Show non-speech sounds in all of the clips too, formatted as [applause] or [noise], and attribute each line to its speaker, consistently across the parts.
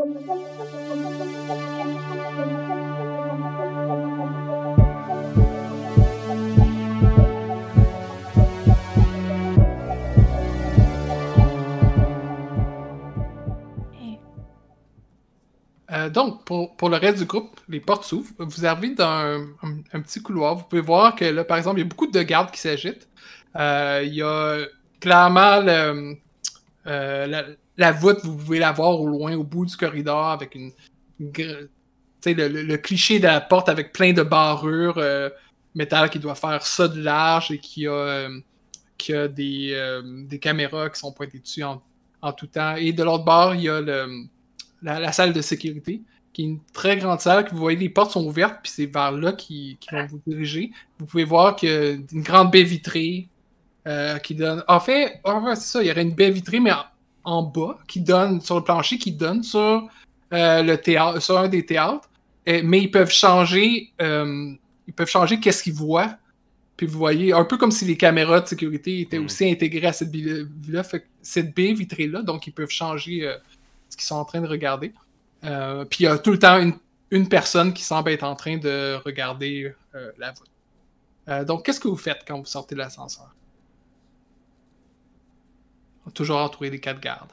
Speaker 1: Euh, donc, pour, pour, le reste du groupe, les portes s'ouvrent. Vous arrivez dans un, petit couloir. Vous pouvez voir que là, par exemple, il y a beaucoup de gardes qui s'agitent. Euh, il y a clairement le, euh, la, la, voûte, vous pouvez la voir au loin, au bout du corridor, avec une. une le, le, cliché de la porte avec plein de barrures euh, métal qui doit faire ça de large et qui a, euh, qui a des, des caméras qui sont pointées dessus en, en tout temps. Et de l'autre bord, il y a le la, salle de sécurité, qui est une très grande salle, que vous voyez, les portes sont ouvertes, puis c'est vers là qu'ils qui vont vous diriger. Vous pouvez voir qu'il y a une grande baie vitrée euh, qui donne... En fait, en c'est ça, il y aurait une baie vitrée, mais en, en, bas, qui donne, sur le plancher, qui donne sur, euh, le théâtre, sur un des théâtres. Et, mais ils peuvent changer... Euh, ils peuvent changer qu'est-ce qu'ils voient. Puis vous voyez, un peu comme si les caméras de sécurité étaient mm. aussi intégrées à cette baie-là. Cette baie vitrée-là, donc ils peuvent changer euh, ce qu'ils sont en train de regarder. Puis il y a tout le temps une, une, personne qui semble être en train de regarder la voûte. Donc, qu'est-ce que vous faites quand vous sortez de l'ascenseur? Toujours entouré des quatre gardes.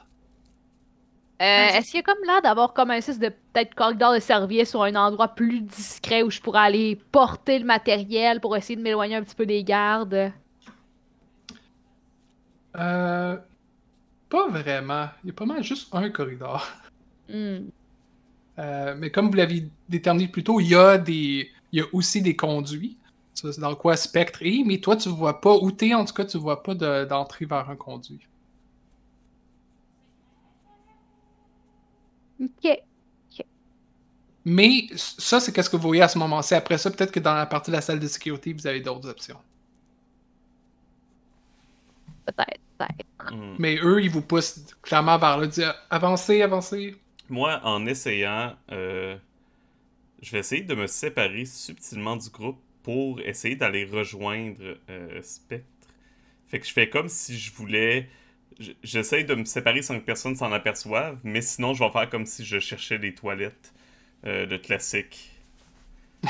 Speaker 2: Est-ce qu'il y a comme là d'avoir comme un de peut-être corridor de service ou un endroit plus discret où je pourrais aller porter le matériel pour essayer de m'éloigner un petit peu des gardes?
Speaker 1: Euh, pas vraiment. Il y a pas mal juste un corridor.
Speaker 2: Mm.
Speaker 1: Euh, mais comme vous l'avez déterminé plus tôt, il y a des. Il y a aussi des conduits. C'est dans quoi Spectre est, mais toi tu vois pas, ou t'es en tout cas, tu vois pas d'entrée de, vers un conduit.
Speaker 2: Ok.
Speaker 1: Mais ça, c'est qu'est-ce que vous voyez à ce moment-ci. Après ça, peut-être que dans la partie de la salle de sécurité, vous avez d'autres options.
Speaker 2: Peut-être.
Speaker 3: Mm.
Speaker 1: Mais eux, ils vous poussent clairement vers là, dire avancez, avancez.
Speaker 3: Moi, en essayant, euh, je vais essayer de me séparer subtilement du groupe pour essayer d'aller rejoindre euh, Spectre. Fait que je fais comme si je voulais. J'essaye de me séparer sans que personne s'en aperçoive, mais sinon, je vais faire comme si je cherchais des toilettes euh, de classique. [laughs]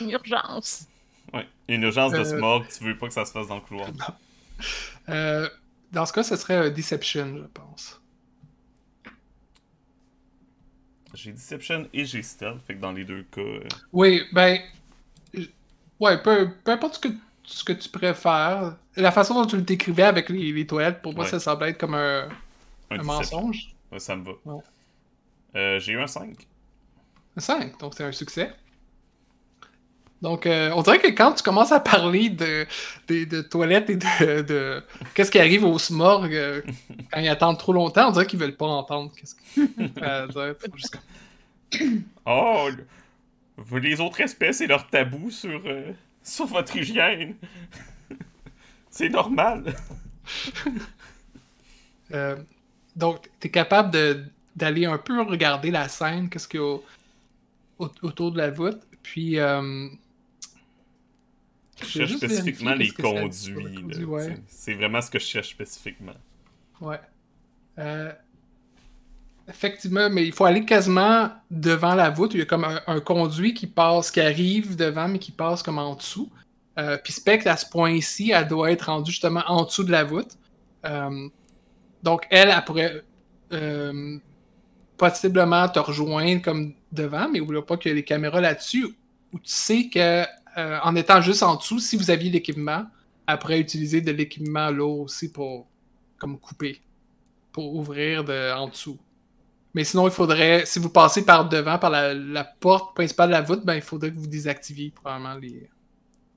Speaker 2: Une urgence.
Speaker 3: Ouais, une urgence de smog, tu veux pas que ça se fasse dans le couloir. [laughs]
Speaker 1: Euh, dans ce cas, ce serait Deception, je pense.
Speaker 3: J'ai Deception et j'ai Stealth, fait que dans les deux cas. Euh...
Speaker 1: Oui, ben. Ouais, peu, peu importe ce que, ce que tu préfères. La façon dont tu le décrivais avec les, les toilettes, pour moi,
Speaker 3: Ouais.
Speaker 1: ça semblait être comme un,
Speaker 3: Un
Speaker 1: mensonge.
Speaker 3: Ouais, ça me va.
Speaker 1: Ouais.
Speaker 3: Euh, j'ai eu un 5.
Speaker 1: Un 5, donc c'est un succès. Donc, euh, on dirait que quand tu commences à parler de, de, de toilettes et de, de qu'est-ce qui arrive au smorg euh, quand ils attendent trop longtemps, on dirait qu'ils veulent pas entendre. Qu'est-ce que... Juste
Speaker 3: Oh, le- les autres espèces et leur tabou sur, euh, sur votre hygiène. C'est normal.
Speaker 1: Euh, donc, tu es capable d'aller un peu regarder la scène, qu'est-ce qu'il y a au- au- autour de la voûte. Puis, euh,
Speaker 3: Je cherche spécifiquement les conduits.
Speaker 1: ouais.
Speaker 3: C'est vraiment ce que je cherche spécifiquement.
Speaker 1: ouais. Euh, effectivement, mais il faut aller quasiment devant la voûte. Il y a comme un, conduit qui passe, qui arrive devant, mais qui passe comme en dessous. Euh, puis Spectre, à ce point-ci, elle doit être rendue justement en dessous de la voûte. Euh, donc, elle, elle pourrait euh, possiblement te rejoindre comme devant, mais n'oublie pas qu'il y a les caméras là-dessus, où tu sais que étant juste en dessous, si vous aviez l'équipement, elle pourrait utiliser de l'équipement là aussi pour comme couper, pour ouvrir de, en dessous. Mais sinon, il faudrait, si vous passez par devant, par la, la porte principale de la voûte, ben, il faudrait que vous désactiviez probablement les,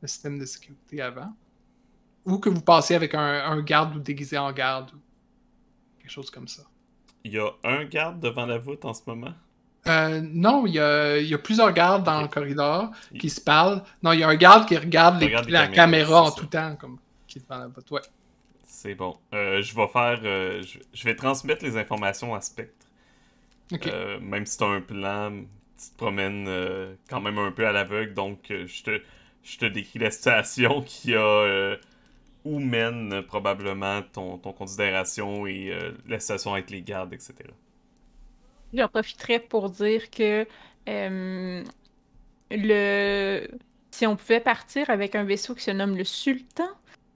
Speaker 1: le système de sécurité avant. Ou que vous passiez avec un, un garde ou déguisé en garde. Ou quelque chose comme ça.
Speaker 3: Il y a un garde devant la voûte en ce moment?
Speaker 1: Euh, non, il y a, il y a plusieurs gardes dans le corridor
Speaker 3: Il-
Speaker 1: qui se parlent. Non, il y a un garde qui regarde, les-
Speaker 3: Regarde les
Speaker 1: la caméra en tout temps, comme qui est devant la voûte. Ouais.
Speaker 3: C'est bon. Euh, je vais faire. euh, je, je vais transmettre les informations à Spectre. Euh, même si t'as un plan, tu te promènes euh, quand même un peu à l'aveugle, donc euh, je te, je te décris la situation [laughs] qui a euh, où mène euh, probablement ton, ton considération et euh, la situation avec les gardes, etc.
Speaker 4: J'en profiterai pour dire que euh, le si on pouvait partir avec un vaisseau qui se nomme le Sultan,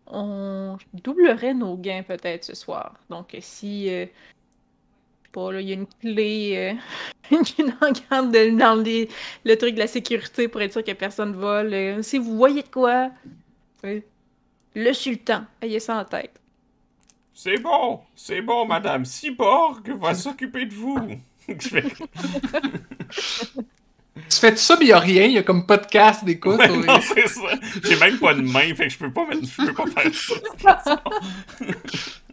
Speaker 4: on doublerait nos gains peut-être ce soir. Donc si euh, pas, là, il y a une clé euh, [laughs] qui regarde de- dans les- le truc de la sécurité pour être sûr que personne vole. euh, si vous voyez de quoi, euh, le Sultan, ayez ça en tête.
Speaker 3: C'est bon, c'est bon, Madame Cyborg va s'occuper de vous. [laughs] Je fais-
Speaker 1: Tu fais tout ça, mais il a rien, il y a comme podcast d'écoute.
Speaker 3: Ouais,
Speaker 1: ouais.
Speaker 3: non, c'est ça. J'ai même pas de main, fait que je peux pas, mettre- je peux pas faire ça.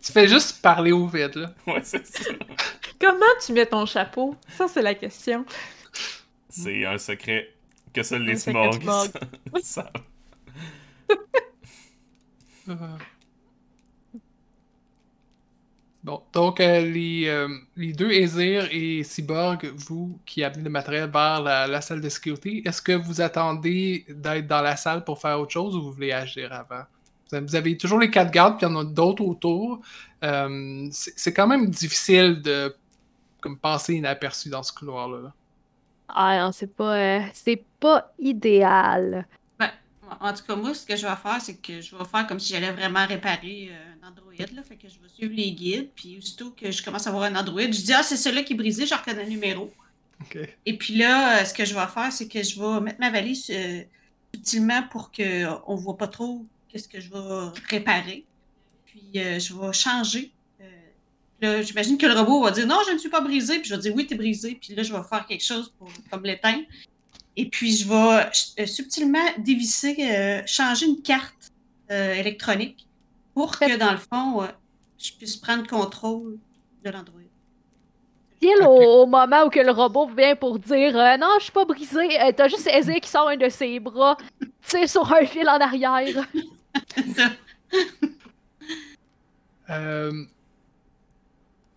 Speaker 1: Tu fais juste parler au vide, là.
Speaker 3: Ouais, c'est ça.
Speaker 4: Comment tu mets ton chapeau? Ça, c'est la question.
Speaker 3: C'est un secret que seuls les
Speaker 4: Un secret
Speaker 3: Smorgs
Speaker 4: Smorg. [laughs]
Speaker 3: savent.
Speaker 1: Euh. [laughs] Bon, donc euh, les, euh, les deux Aesir et Cyborg, vous qui amenez le matériel vers la, la salle de sécurité, est-ce que vous attendez d'être dans la salle pour faire autre chose ou vous voulez agir avant? Vous avez- toujours les quatre gardes, puis il y en a d'autres autour. Euh, c'est quand même difficile de comme, passer inaperçu dans ce couloir-là.
Speaker 2: Ah non, c'est pas, euh, c'est pas idéal.
Speaker 5: En tout cas, moi, ce que je vais faire, c'est que je vais faire comme si j'allais vraiment réparer euh, un Android. Là, fait que je vais suivre les guides. Puis, aussitôt que je commence à voir un Android, je dis Ah, c'est celui-là qui est brisé, je reconnais le numéro.
Speaker 1: Ok.
Speaker 5: Et puis là, euh, ce que je vais faire, c'est que je vais mettre ma valise euh, subtilement pour qu'on ne voit pas trop qu'est-ce que je vais réparer. Puis euh, je vais changer. Là, j'imagine que le robot va dire non, je ne suis pas brisé. Puis je vais dire oui, tu es brisé. Puis là, je vais faire quelque chose pour comme l'éteindre. Et puis je vais euh, subtilement dévisser, euh, changer une carte euh, électronique pour que dans le fond, euh, je puisse prendre contrôle de l'Android.
Speaker 2: Pile au, au moment où que le robot vient pour dire euh, Non, je suis pas brisé, euh, t'as juste Ezir qui sort un de ses bras, tire sur un fil en arrière. [laughs]
Speaker 5: Ça.
Speaker 1: Euh,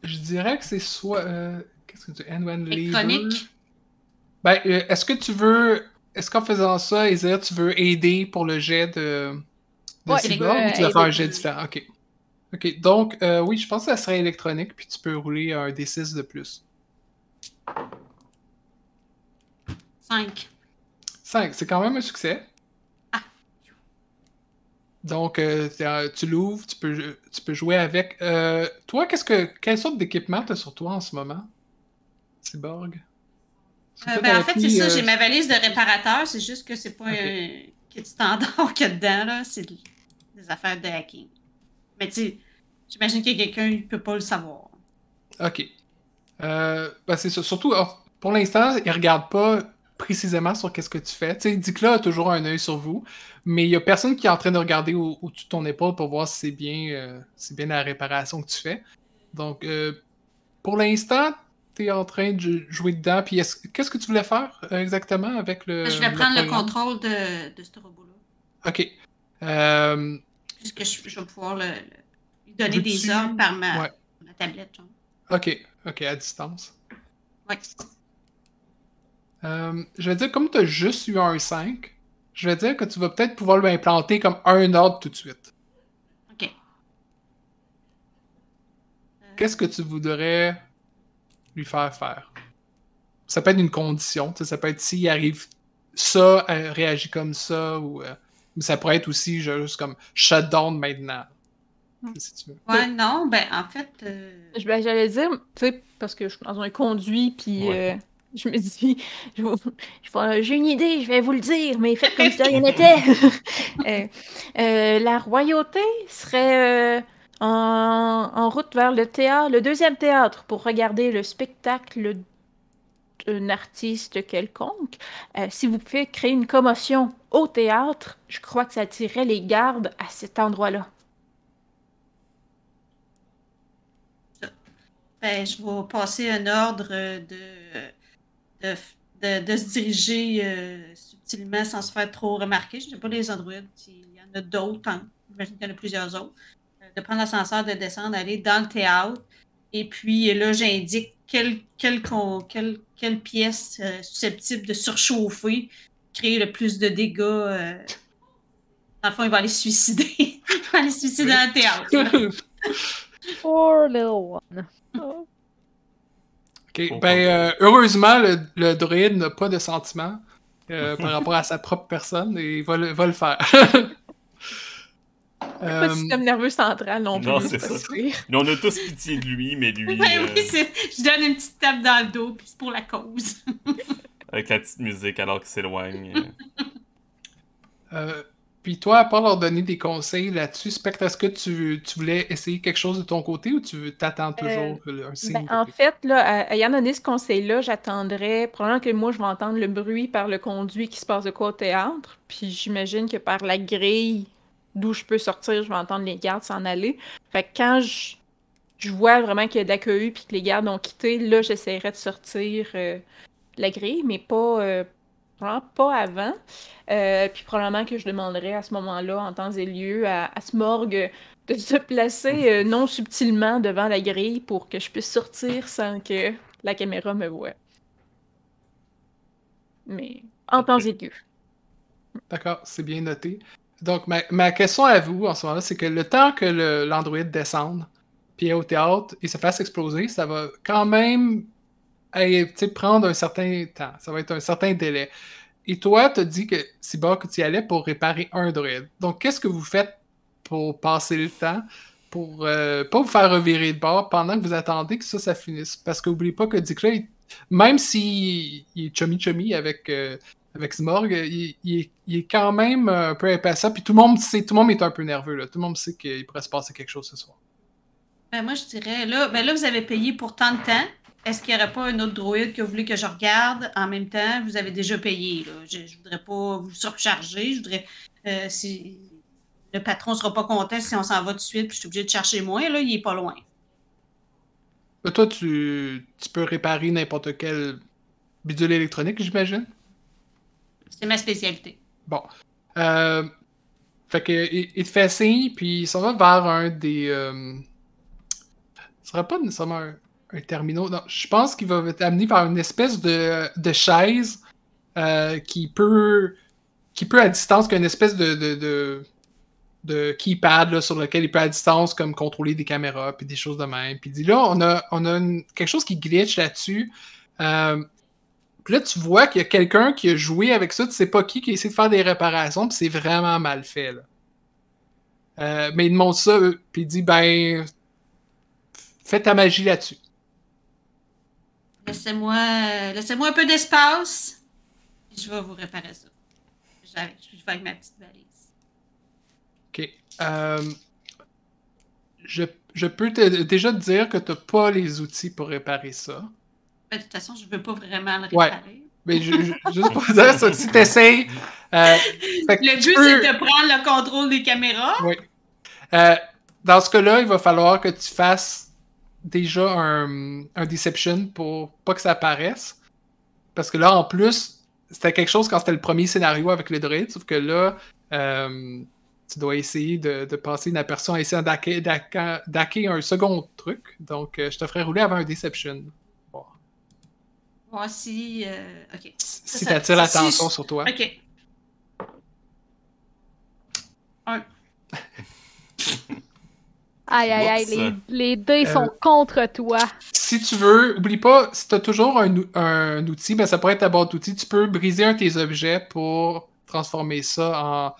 Speaker 1: je dirais que c'est soit. euh, Qu'est-ce que tu labor?
Speaker 5: Électronique.
Speaker 1: Ben, euh, est-ce que tu veux. Est-ce qu'en faisant ça, Ezra, tu veux aider pour le jet de. de
Speaker 2: Ouais,
Speaker 1: Cyborg ou tu vas faire un jet différent? Ok. Ok, donc, euh, oui, je pense que ça serait électronique, puis tu peux rouler un D6 de plus.
Speaker 5: 5.
Speaker 1: 5, c'est quand même un succès. Donc, euh, t'as- tu l'ouvres, tu peux, tu peux jouer avec. Euh, toi, qu'est-ce que, quelle sorte d'équipement t'as sur toi en ce moment? Cyborg?
Speaker 5: Euh, ben, en fait, c'est ça.
Speaker 1: euh,
Speaker 5: J'ai ma valise de réparateur. C'est juste que c'est pas
Speaker 1: Ok.
Speaker 5: un kit standard [laughs] qu'il y a dedans. là. C'est des affaires de hacking. Mais tu sais, j'imagine que quelqu'un ne peut pas le savoir.
Speaker 1: Ok. Euh, ben, c'est ça. Surtout, alors, pour l'instant, il regarde pas précisément sur qu'est-ce que tu fais. Tu sais, Dicla a toujours un œil sur vous, mais il y a personne qui est en train de regarder au- au-dessus de ton épaule pour voir si c'est bien, euh, si bien la réparation que tu fais. Donc, euh, pour l'instant, tu es en train de jouer dedans. Puis, est-ce- qu'est-ce que tu voulais faire euh, exactement avec le.
Speaker 5: je vais prendre le contrôle de, de ce robot-là.
Speaker 1: Ok. Euh,
Speaker 5: Puisque je, je vais pouvoir le, lui donner des ordres par ma,
Speaker 1: Ouais.
Speaker 5: ma tablette. genre.
Speaker 1: Ok, ok, à distance.
Speaker 5: Ouais.
Speaker 1: Euh, je vais dire, comme tu as juste eu un 5, je vais dire que tu vas peut-être pouvoir lui implanter comme un ordre tout de suite.
Speaker 5: OK. Euh,
Speaker 1: Qu'est-ce que tu voudrais lui faire faire? Ça peut être une condition, tu sais, ça peut être s'il arrive ça, elle réagit comme ça, ou euh, mais ça pourrait être aussi juste comme shutdown maintenant. Si tu veux.
Speaker 5: Ouais, non, ben en fait, euh,
Speaker 4: Je- ben, J'allais dire, tu sais, parce que je suis dans un conduit, puis
Speaker 3: Ouais.
Speaker 4: Euh, je me dis, [laughs] vais- j'ai une idée, je vais vous le dire, mais faites comme si rien n'était. [laughs] Euh, euh, la royauté serait euh, en, en route vers le théâtre, le deuxième théâtre, pour regarder le spectacle d'un artiste quelconque. Euh, si vous pouvez créer une commotion au théâtre, je crois que ça attirerait les gardes à cet endroit-là.
Speaker 5: ben, je vais passer un ordre euh, de, de, de, de se diriger euh, subtilement sans se faire trop remarquer. Je ne sais pas les androïdes, s'il y en a d'autres, hein. j'imagine qu'il y en a plusieurs autres. Euh, de prendre l'ascenseur, de descendre, aller dans le théâtre. Et puis là, j'indique quelle, quelle, con- quelle, quelle pièce euh, susceptible de surchauffer, créer le plus de dégâts. euh. Dans le fond, il va aller se suicider. [laughs] il va aller se suicider dans le théâtre. [laughs]
Speaker 2: Poor little one.
Speaker 1: Ok, [laughs] Ben, euh, heureusement, le, le druide n'a pas de sentiments euh, [laughs] par rapport à sa propre personne et il va le, va le faire. [laughs]
Speaker 4: Pas de
Speaker 1: Euh,
Speaker 4: système nerveux central non plus.
Speaker 3: non, c'est ça. Mais on a tous pitié de lui, mais lui,
Speaker 5: Ben
Speaker 3: euh,
Speaker 5: oui, je donne une petite tape dans le dos, puis c'est pour la cause.
Speaker 3: avec la petite musique alors qu'il s'éloigne. euh,
Speaker 1: puis toi, à part leur donner des conseils là-dessus, Spectre, est-ce que tu, tu voulais essayer quelque chose de ton côté ou tu t'attends toujours un signe?
Speaker 4: Ben,
Speaker 1: de
Speaker 4: en fait, là, à- ayant donné ce conseil-là, j'attendrais probablement que moi, je vais entendre le bruit par le conduit qui se passe de quoi au théâtre. Puis j'imagine que par la grille d'où je peux sortir, je vais entendre les gardes s'en aller. Fait que quand je, je vois vraiment qu'il y a de la cohue puis que les gardes ont quitté, là, j'essaierai de sortir euh, la grille, mais pas, euh, probablement pas avant. Euh, puis probablement que je demanderai à ce moment-là, en temps et lieu, à, à Smorg de se placer euh, [laughs] non subtilement devant la grille pour que je puisse sortir sans que la caméra me voie. Mais en temps et lieu.
Speaker 1: D'accord, c'est bien noté. Donc, ma, ma question à vous en ce moment-là, c'est que le temps que l'Android descende, puis est au théâtre et se fasse exploser, ça va quand même sais, prendre un certain temps. Ça va être un certain délai. Et toi, tu dit que Cyborg, que tu y allais pour réparer un droïde. Donc, qu'est-ce que vous faites pour passer le temps, pour euh, pas vous faire revirer de bord pendant que vous attendez que ça, ça finisse? Parce que n'oubliez pas que il- même s'il il est chummy-chummy avec, euh, avec Smorg, il, il est quand même un peu impatient. Puis tout le monde sait, tout le monde est un peu nerveux. Là. Tout le monde sait qu'il pourrait se passer quelque chose ce soir.
Speaker 5: Ben moi, je dirais, là, ben là, vous avez payé pour tant de temps. Est-ce qu'il n'y aurait pas un autre droïde que vous voulez que je regarde en même temps? Vous avez déjà payé. Là. Je ne voudrais pas vous surcharger. Je voudrais. euh, si le patron ne sera pas content si on s'en va tout de suite, puis je suis obligée de chercher moins, là, il est pas loin.
Speaker 1: Là, toi, tu, tu peux réparer n'importe quel bidule électronique, j'imagine?
Speaker 5: C'est ma spécialité.
Speaker 1: Bon. Euh, fait que, il, il te fait signe, puis il s'en va vers un des. Euh, ce sera pas nécessairement un, un terminal. Non, je pense qu'il va t'amener vers une espèce de, de chaise euh, qui peut. qui peut à distance, qui a une espèce de. de, de de keypad là, sur lequel il peut à distance comme contrôler des caméras puis des choses de même. Puis dit là, on a, on a quelque chose qui glitch là-dessus. Euh, puis là, tu vois qu'il y a quelqu'un qui a joué avec ça, tu sais pas qui, qui a essayé de faire des réparations, puis c'est vraiment mal fait. Euh, mais il demande ça, puis il dit ben, fais ta magie là-dessus.
Speaker 5: Laissez-moi euh, laissez-moi un peu d'espace, je vais vous réparer ça. Je vais avec ma petite valise.
Speaker 1: Ok. Euh, je, je peux te, déjà te dire que tu pas les outils pour réparer ça.
Speaker 5: Ben, de toute façon, je ne veux pas vraiment le
Speaker 1: Ouais.
Speaker 5: réparer.
Speaker 1: Mais je- je- juste pour dire ça, si [laughs] tu essayes.
Speaker 5: Le but, c'est de prendre le contrôle des caméras.
Speaker 1: Oui. Euh, dans ce cas-là, il va falloir que tu fasses déjà un, un deception pour pas que ça apparaisse. Parce que là, en plus, c'était quelque chose quand c'était le premier scénario avec le droïde, sauf que là, euh, tu dois essayer de, de passer inaperçu en essayant d'hacker, un second truc. Donc, euh, je te ferai rouler avant un deception. Bon.
Speaker 5: Si. euh, ok.
Speaker 1: Si
Speaker 5: ça.
Speaker 1: tu attires
Speaker 5: Si-
Speaker 1: l'attention
Speaker 5: si-
Speaker 1: sur toi.
Speaker 5: Ok. [laughs]
Speaker 2: Aïe, aïe, aïe, les, les dés
Speaker 1: Euh,
Speaker 2: sont contre toi.
Speaker 1: Si tu veux, oublie pas, si tu as toujours un, un outil, ben ça pourrait être ta boîte d'outils, tu peux briser un de tes objets pour transformer ça en.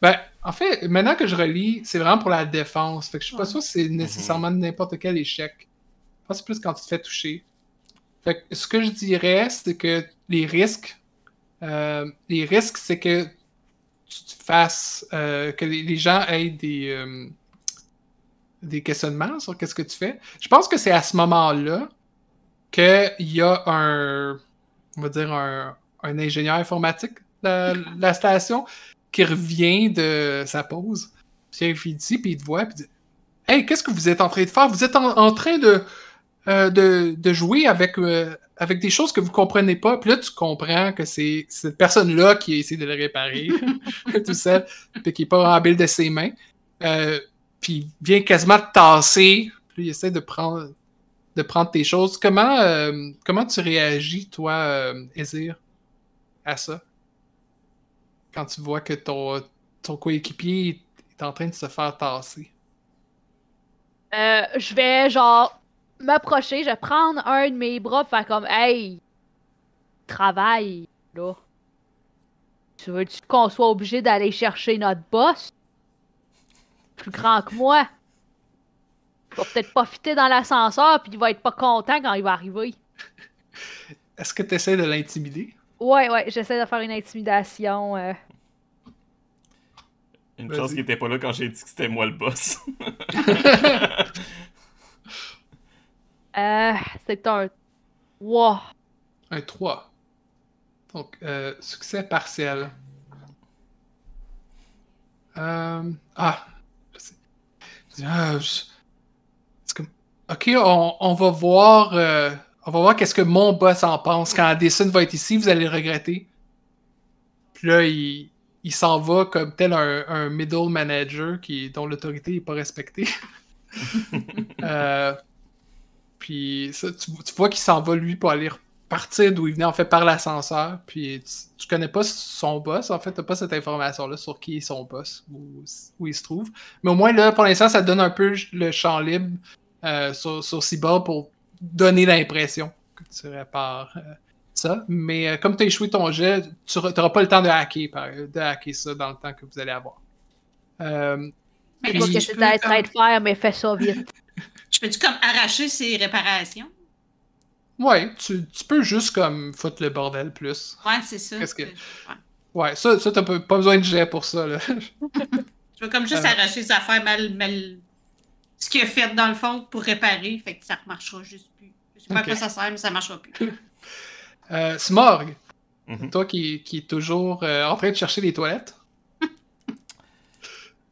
Speaker 1: Ben, en fait, maintenant que je relis, c'est vraiment pour la défense. Fait que je suis pas
Speaker 5: Ouais.
Speaker 1: sûr que c'est nécessairement n'importe quel échec. Je pense que c'est plus quand tu te fais toucher. Fait que ce que je dirais, c'est que les risques. euh, les risques, c'est que tu te fasses. euh, que les, les gens aient des. Des questionnements sur qu'est-ce que tu fais. Je pense que c'est à ce moment-là qu'il y a un, on va dire un, un ingénieur informatique de la, station qui revient de sa pause. Puis il dit, puis il te voit, puis il dit Hey, qu'est-ce que vous êtes en train de faire? Vous êtes en, en train de, euh, de, de jouer avec, euh, avec des choses que vous comprenez pas. Puis là, tu comprends que c'est cette personne-là qui a essayé de le réparer [laughs] [laughs] tout seul, puis qui n'est pas en build de ses mains. Euh, puis il vient quasiment te tasser. Puis il essaie de prendre, de prendre tes choses. Comment, euh, comment tu réagis, toi, euh, Ezir, à ça? Quand tu vois que ton, ton coéquipier est en train de se faire tasser.
Speaker 2: Euh, je vais, genre, m'approcher, je vais prendre un de mes bras, faire comme Hey, travaille, là. Tu veux-tu qu'on soit obligé d'aller chercher notre boss? Plus grand que moi. Il va peut-être pas fitter dans l'ascenseur, puis il va être pas content quand il va arriver.
Speaker 1: Est-ce que tu essaies de l'intimider?
Speaker 2: Ouais, ouais, j'essaie de faire une intimidation. euh.
Speaker 3: Une chance qu'il était pas là quand j'ai dit que c'était moi le boss. [laughs]
Speaker 2: Euh, c'est un. Wow.
Speaker 1: Un 3. Donc, euh, succès partiel. Euh, ah. Ah, je- c'est comme- Ok, on, on va voir. euh, on va voir qu'est-ce que mon boss en pense. Quand Addison va être ici, vous allez le regretter. Puis là, il, il s'en va comme tel un, un middle manager qui, dont l'autorité n'est pas respectée. [laughs] Euh, puis ça, tu, tu vois qu'il s'en va lui pour aller partir d'où il venait en fait par l'ascenseur. Puis tu, tu connais pas son boss, en fait, t'as pas cette information-là sur qui est son boss, où, où il se trouve. Mais au moins là, pour l'instant, ça donne un peu le champ libre euh, sur, sur Cyborg pour donner l'impression que tu répares euh, ça. Mais euh, comme tu as échoué ton jet, tu n'auras pas le temps de hacker, par- de hacker ça dans le temps que vous allez avoir. Euh,
Speaker 5: Mais
Speaker 2: Je ce que
Speaker 5: je
Speaker 2: à
Speaker 5: comme-
Speaker 2: de faire, mais fais ça vite. [laughs]
Speaker 5: Je peux-tu comme arracher ces réparations?
Speaker 1: Ouais, tu, tu peux juste comme foutre le bordel plus.
Speaker 5: Ouais, c'est ça.
Speaker 1: Qu'est-ce que-
Speaker 5: Ouais.
Speaker 1: Ouais, ça, ça t'as pas besoin de jet pour ça. Là. [laughs]
Speaker 5: Je veux comme juste
Speaker 1: Euh.
Speaker 5: arracher ses affaires mal, mal. Ce qu'il a fait dans le fond pour réparer, fait que ça ne marchera juste plus. Je sais pas
Speaker 1: Ok.
Speaker 5: à quoi ça sert, mais ça marchera plus. [laughs]
Speaker 1: Euh, Smorg,
Speaker 3: Mhm.
Speaker 1: toi qui, qui est toujours euh, en train de chercher les toilettes.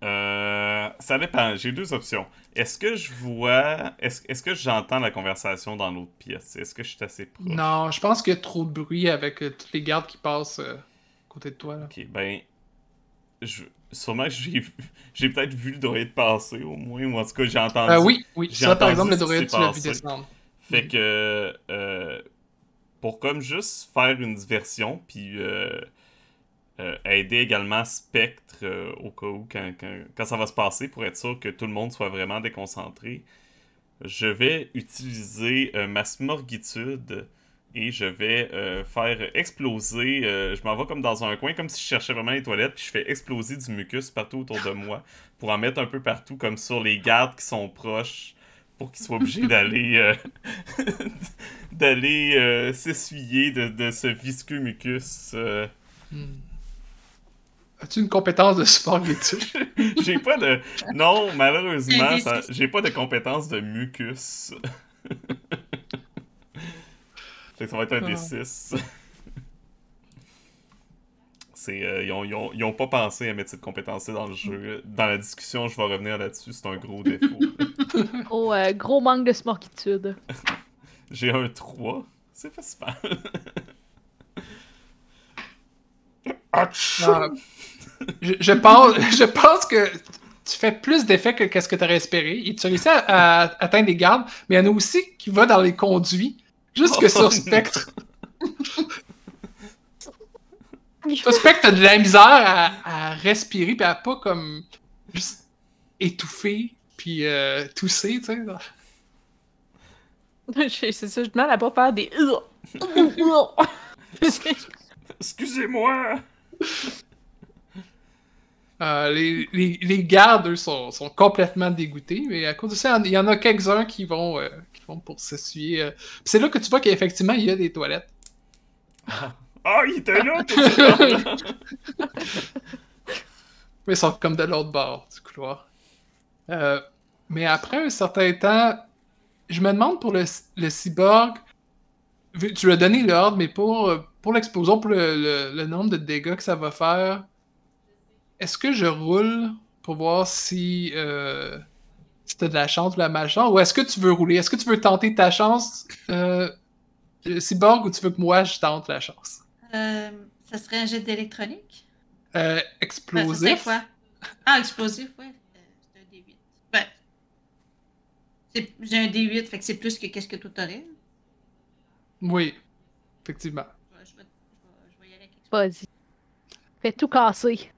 Speaker 3: Euh, ça dépend. J'ai deux options. Est-ce que je vois. Est-ce que j'entends la conversation dans l'autre pièce? Est-ce que je suis assez proche?
Speaker 1: Non, je pense qu'il y a trop de bruit avec euh, tous les gardes qui passent euh, à côté de toi. Là.
Speaker 3: Ok, ben. Je... Sûrement que j'ai [laughs] j'ai peut-être vu le droïde passer au moins, ou en tout cas j'ai entendu.
Speaker 1: Euh, oui, oui.
Speaker 3: j'ai
Speaker 1: Ça, par exemple, le droïde, tu l'as vu descendre.
Speaker 3: Fait que. euh, pour comme juste faire une diversion, puis euh, aider également Spectre euh, au cas où, quand, quand, ça va se passer, pour être sûr que tout le monde soit vraiment déconcentré, je vais utiliser euh, ma smorgitude et je vais euh, faire exploser. je m'en vais comme dans un coin, comme si je cherchais vraiment les toilettes, puis je fais exploser du mucus partout autour de moi pour en mettre un peu partout, comme sur les gardes qui sont proches, pour qu'ils soient obligés d'aller [laughs] d'aller s'essuyer de, de ce visqueux mucus. euh.
Speaker 1: As-tu une compétence de support? [laughs]
Speaker 3: J'ai pas de. Non, malheureusement,
Speaker 5: Un
Speaker 3: ça-
Speaker 5: D6.
Speaker 3: j'ai pas de compétence de mucus. [laughs] fait que ça va être un
Speaker 1: Ah.
Speaker 3: D6. C'est, euh, ils, ont, ils ont- ils ont pas pensé à mettre cette compétence-là dans le jeu. Dans la discussion, je vais revenir là-dessus. C'est un gros défaut.
Speaker 2: Gros, [laughs] euh, gros manque de smorkitude.
Speaker 3: J'ai un 3. C'est pas super.
Speaker 1: Ah, je, je pense, [laughs] je pense que tu fais plus d'effets que qu'est-ce que tu aurais espéré. Et tu réussis à, à atteindre les gardes, mais il y en a aussi qui va dans les conduits, juste que
Speaker 3: Oh,
Speaker 1: sur
Speaker 3: non.
Speaker 1: Spectre. [laughs] Sur Spectre, t'as de la misère à, à respirer, puis à pas comme juste étouffer, puis euh, tousser, tu sais. [laughs]
Speaker 4: C'est ça, je demande à pas faire des.
Speaker 3: Excusez-moi! [laughs]
Speaker 1: Euh, les, les, les gardes, eux, sont, sont complètement dégoûtés, mais à cause de ça, il y en a quelques-uns qui vont, euh, qui vont pour s'essuyer. euh. C'est là que tu vois qu'effectivement, il y a des toilettes.
Speaker 3: Ah, il était là, tout! [laughs]
Speaker 1: Mais ils sont comme de l'autre bord du couloir. Mais après un certain temps, je me demande pour le, le cyborg, tu as donné l'ordre, mais pour, euh, pour l'explosion, pour le, le- le nombre de dégâts que ça va faire, est-ce que je roule pour voir si, euh, si t'as de la chance ou de la malchance, ou est-ce que tu veux rouler? Est-ce que tu veux tenter ta chance, euh, le cyborg, ou tu veux que moi je tente la chance?
Speaker 5: Euh, ça serait un jet d'électronique?
Speaker 1: Euh,
Speaker 5: Ben,
Speaker 1: explosif.
Speaker 5: quoi? Ah, explosif, ouais. Euh, c'est un D8. Ben, j'ai un D8, fait que c'est plus que qu'est-ce que toi t'aurais.
Speaker 1: Oui, effectivement.
Speaker 5: Je vais, je vais- je vais- je vais y aller avec
Speaker 2: Vas-y. Fais tout casser.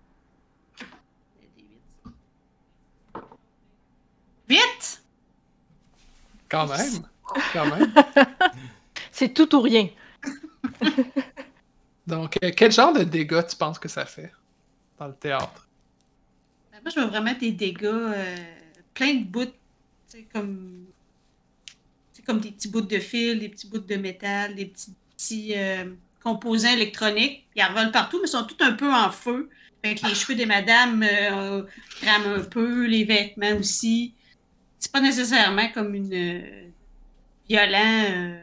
Speaker 5: le D8. 8!
Speaker 1: Quand même. quand même. [laughs]
Speaker 4: C'est tout ou rien. [laughs]
Speaker 1: Donc, euh, quel genre de dégâts tu penses que ça fait dans le théâtre?
Speaker 5: Ben, Moi, je veux vraiment des dégâts, euh, plein de bouts, tu sais, comme, comme des petits bouts de fil, des petits bouts de métal, des petits, petits euh, composants électroniques. Ils en volent partout, mais ils sont tous un peu en feu. Fait que les cheveux des madames euh, crament un peu, les vêtements aussi. C'est pas nécessairement comme une euh, violent, euh,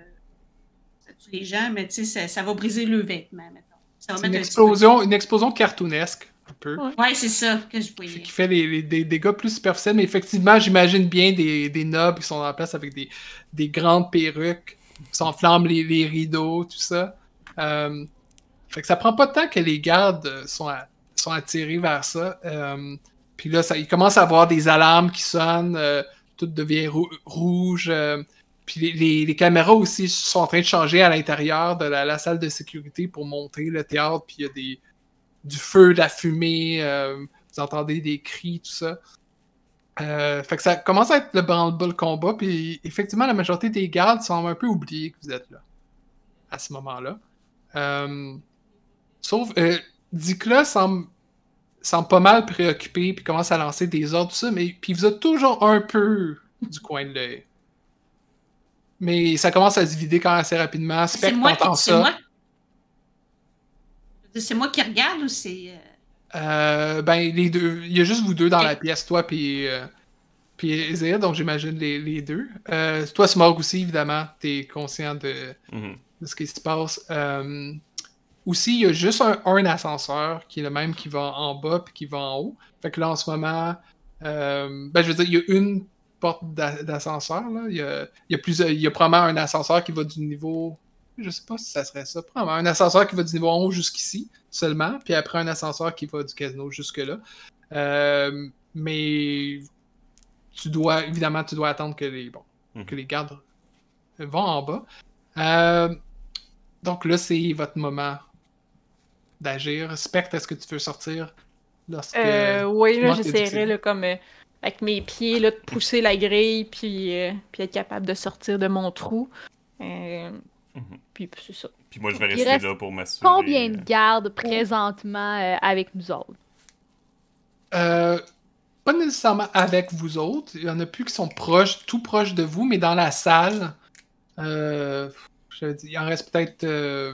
Speaker 5: ça tue les gens, mais tu sais, ça, ça va briser le vêtement, mettons. Ça va
Speaker 1: C'est une explosion, une explosion cartoonesque, un peu.
Speaker 4: Ouais.
Speaker 5: C'est ça que je
Speaker 1: C'est
Speaker 5: voyais.
Speaker 1: qui fait les, les- des dégâts plus superficiels, mais effectivement, j'imagine bien des, des nobles qui sont en place avec des, des grandes perruques, qui s'enflamment les, les rideaux, tout ça. Euh, fait que ça prend pas de temps que les gardes sont, à- sont attirés vers ça. Euh, puis là, ça, il commence à avoir des alarmes qui sonnent, euh, tout devient rou- rouge. euh, puis les, les- les caméras aussi sont en train de changer à l'intérieur de la, la salle de sécurité pour monter le théâtre. Puis il y a des, du feu, de la fumée, euh, vous entendez des cris, tout ça. Euh, fait que ça commence à être le branle-bas combat, puis effectivement, la majorité des gardes semblent un peu oublier que vous êtes là, à ce moment-là. Euh, sauf, euh, Dikla semble, semble pas mal préoccupé, puis commence à lancer des ordres, tout ça, mais puis vous êtes toujours un peu du coin de l'œil. Mais ça commence à se vider quand même assez rapidement.
Speaker 5: C'est moi, qui- c'est moi. C'est moi qui regarde ou c'est. euh,
Speaker 1: Euh, ben, les deux. Il y a juste vous deux dans la pièce, toi puis euh, puis donc j'imagine les, les deux. Euh, toi, Smorg aussi, évidemment, t'es conscient de,
Speaker 3: Mhm.
Speaker 1: de ce qui se passe. Euh, aussi, il y a juste un, un ascenseur qui est le même qui va en bas puis qui va en haut. Fait que là, en ce moment, euh, ben, je veux dire, il y a une porte d'a- d'ascenseur. là. Il y a, il y a plusieurs, il y a probablement un ascenseur qui va du niveau. Je sais pas si ça serait ça. Probablement un ascenseur qui va du niveau 11 jusqu'ici seulement, puis après un ascenseur qui va du casino jusque-là. Euh, mais tu dois, évidemment, tu dois attendre que les, bon,
Speaker 3: Mhm.
Speaker 1: que les gardes vont en bas. Euh, donc là, c'est votre moment d'agir. Spectre, est-ce que tu veux sortir lorsque.
Speaker 4: Euh, oui, là, j'essaierai, là, comme, euh, avec mes pieds, là, de pousser la grille, puis, euh, puis être capable de sortir de mon trou.
Speaker 3: Mhm.
Speaker 4: Puis c'est ça.
Speaker 3: Puis moi, je vais rester
Speaker 2: reste
Speaker 3: là pour m'assurer.
Speaker 2: Combien de
Speaker 3: euh,
Speaker 2: gardes présentement euh, avec nous autres?
Speaker 1: Euh, pas nécessairement avec vous autres. Il y en a plus qui sont proches, tout proches de vous, mais dans la salle, euh, dit, il en reste peut-être euh,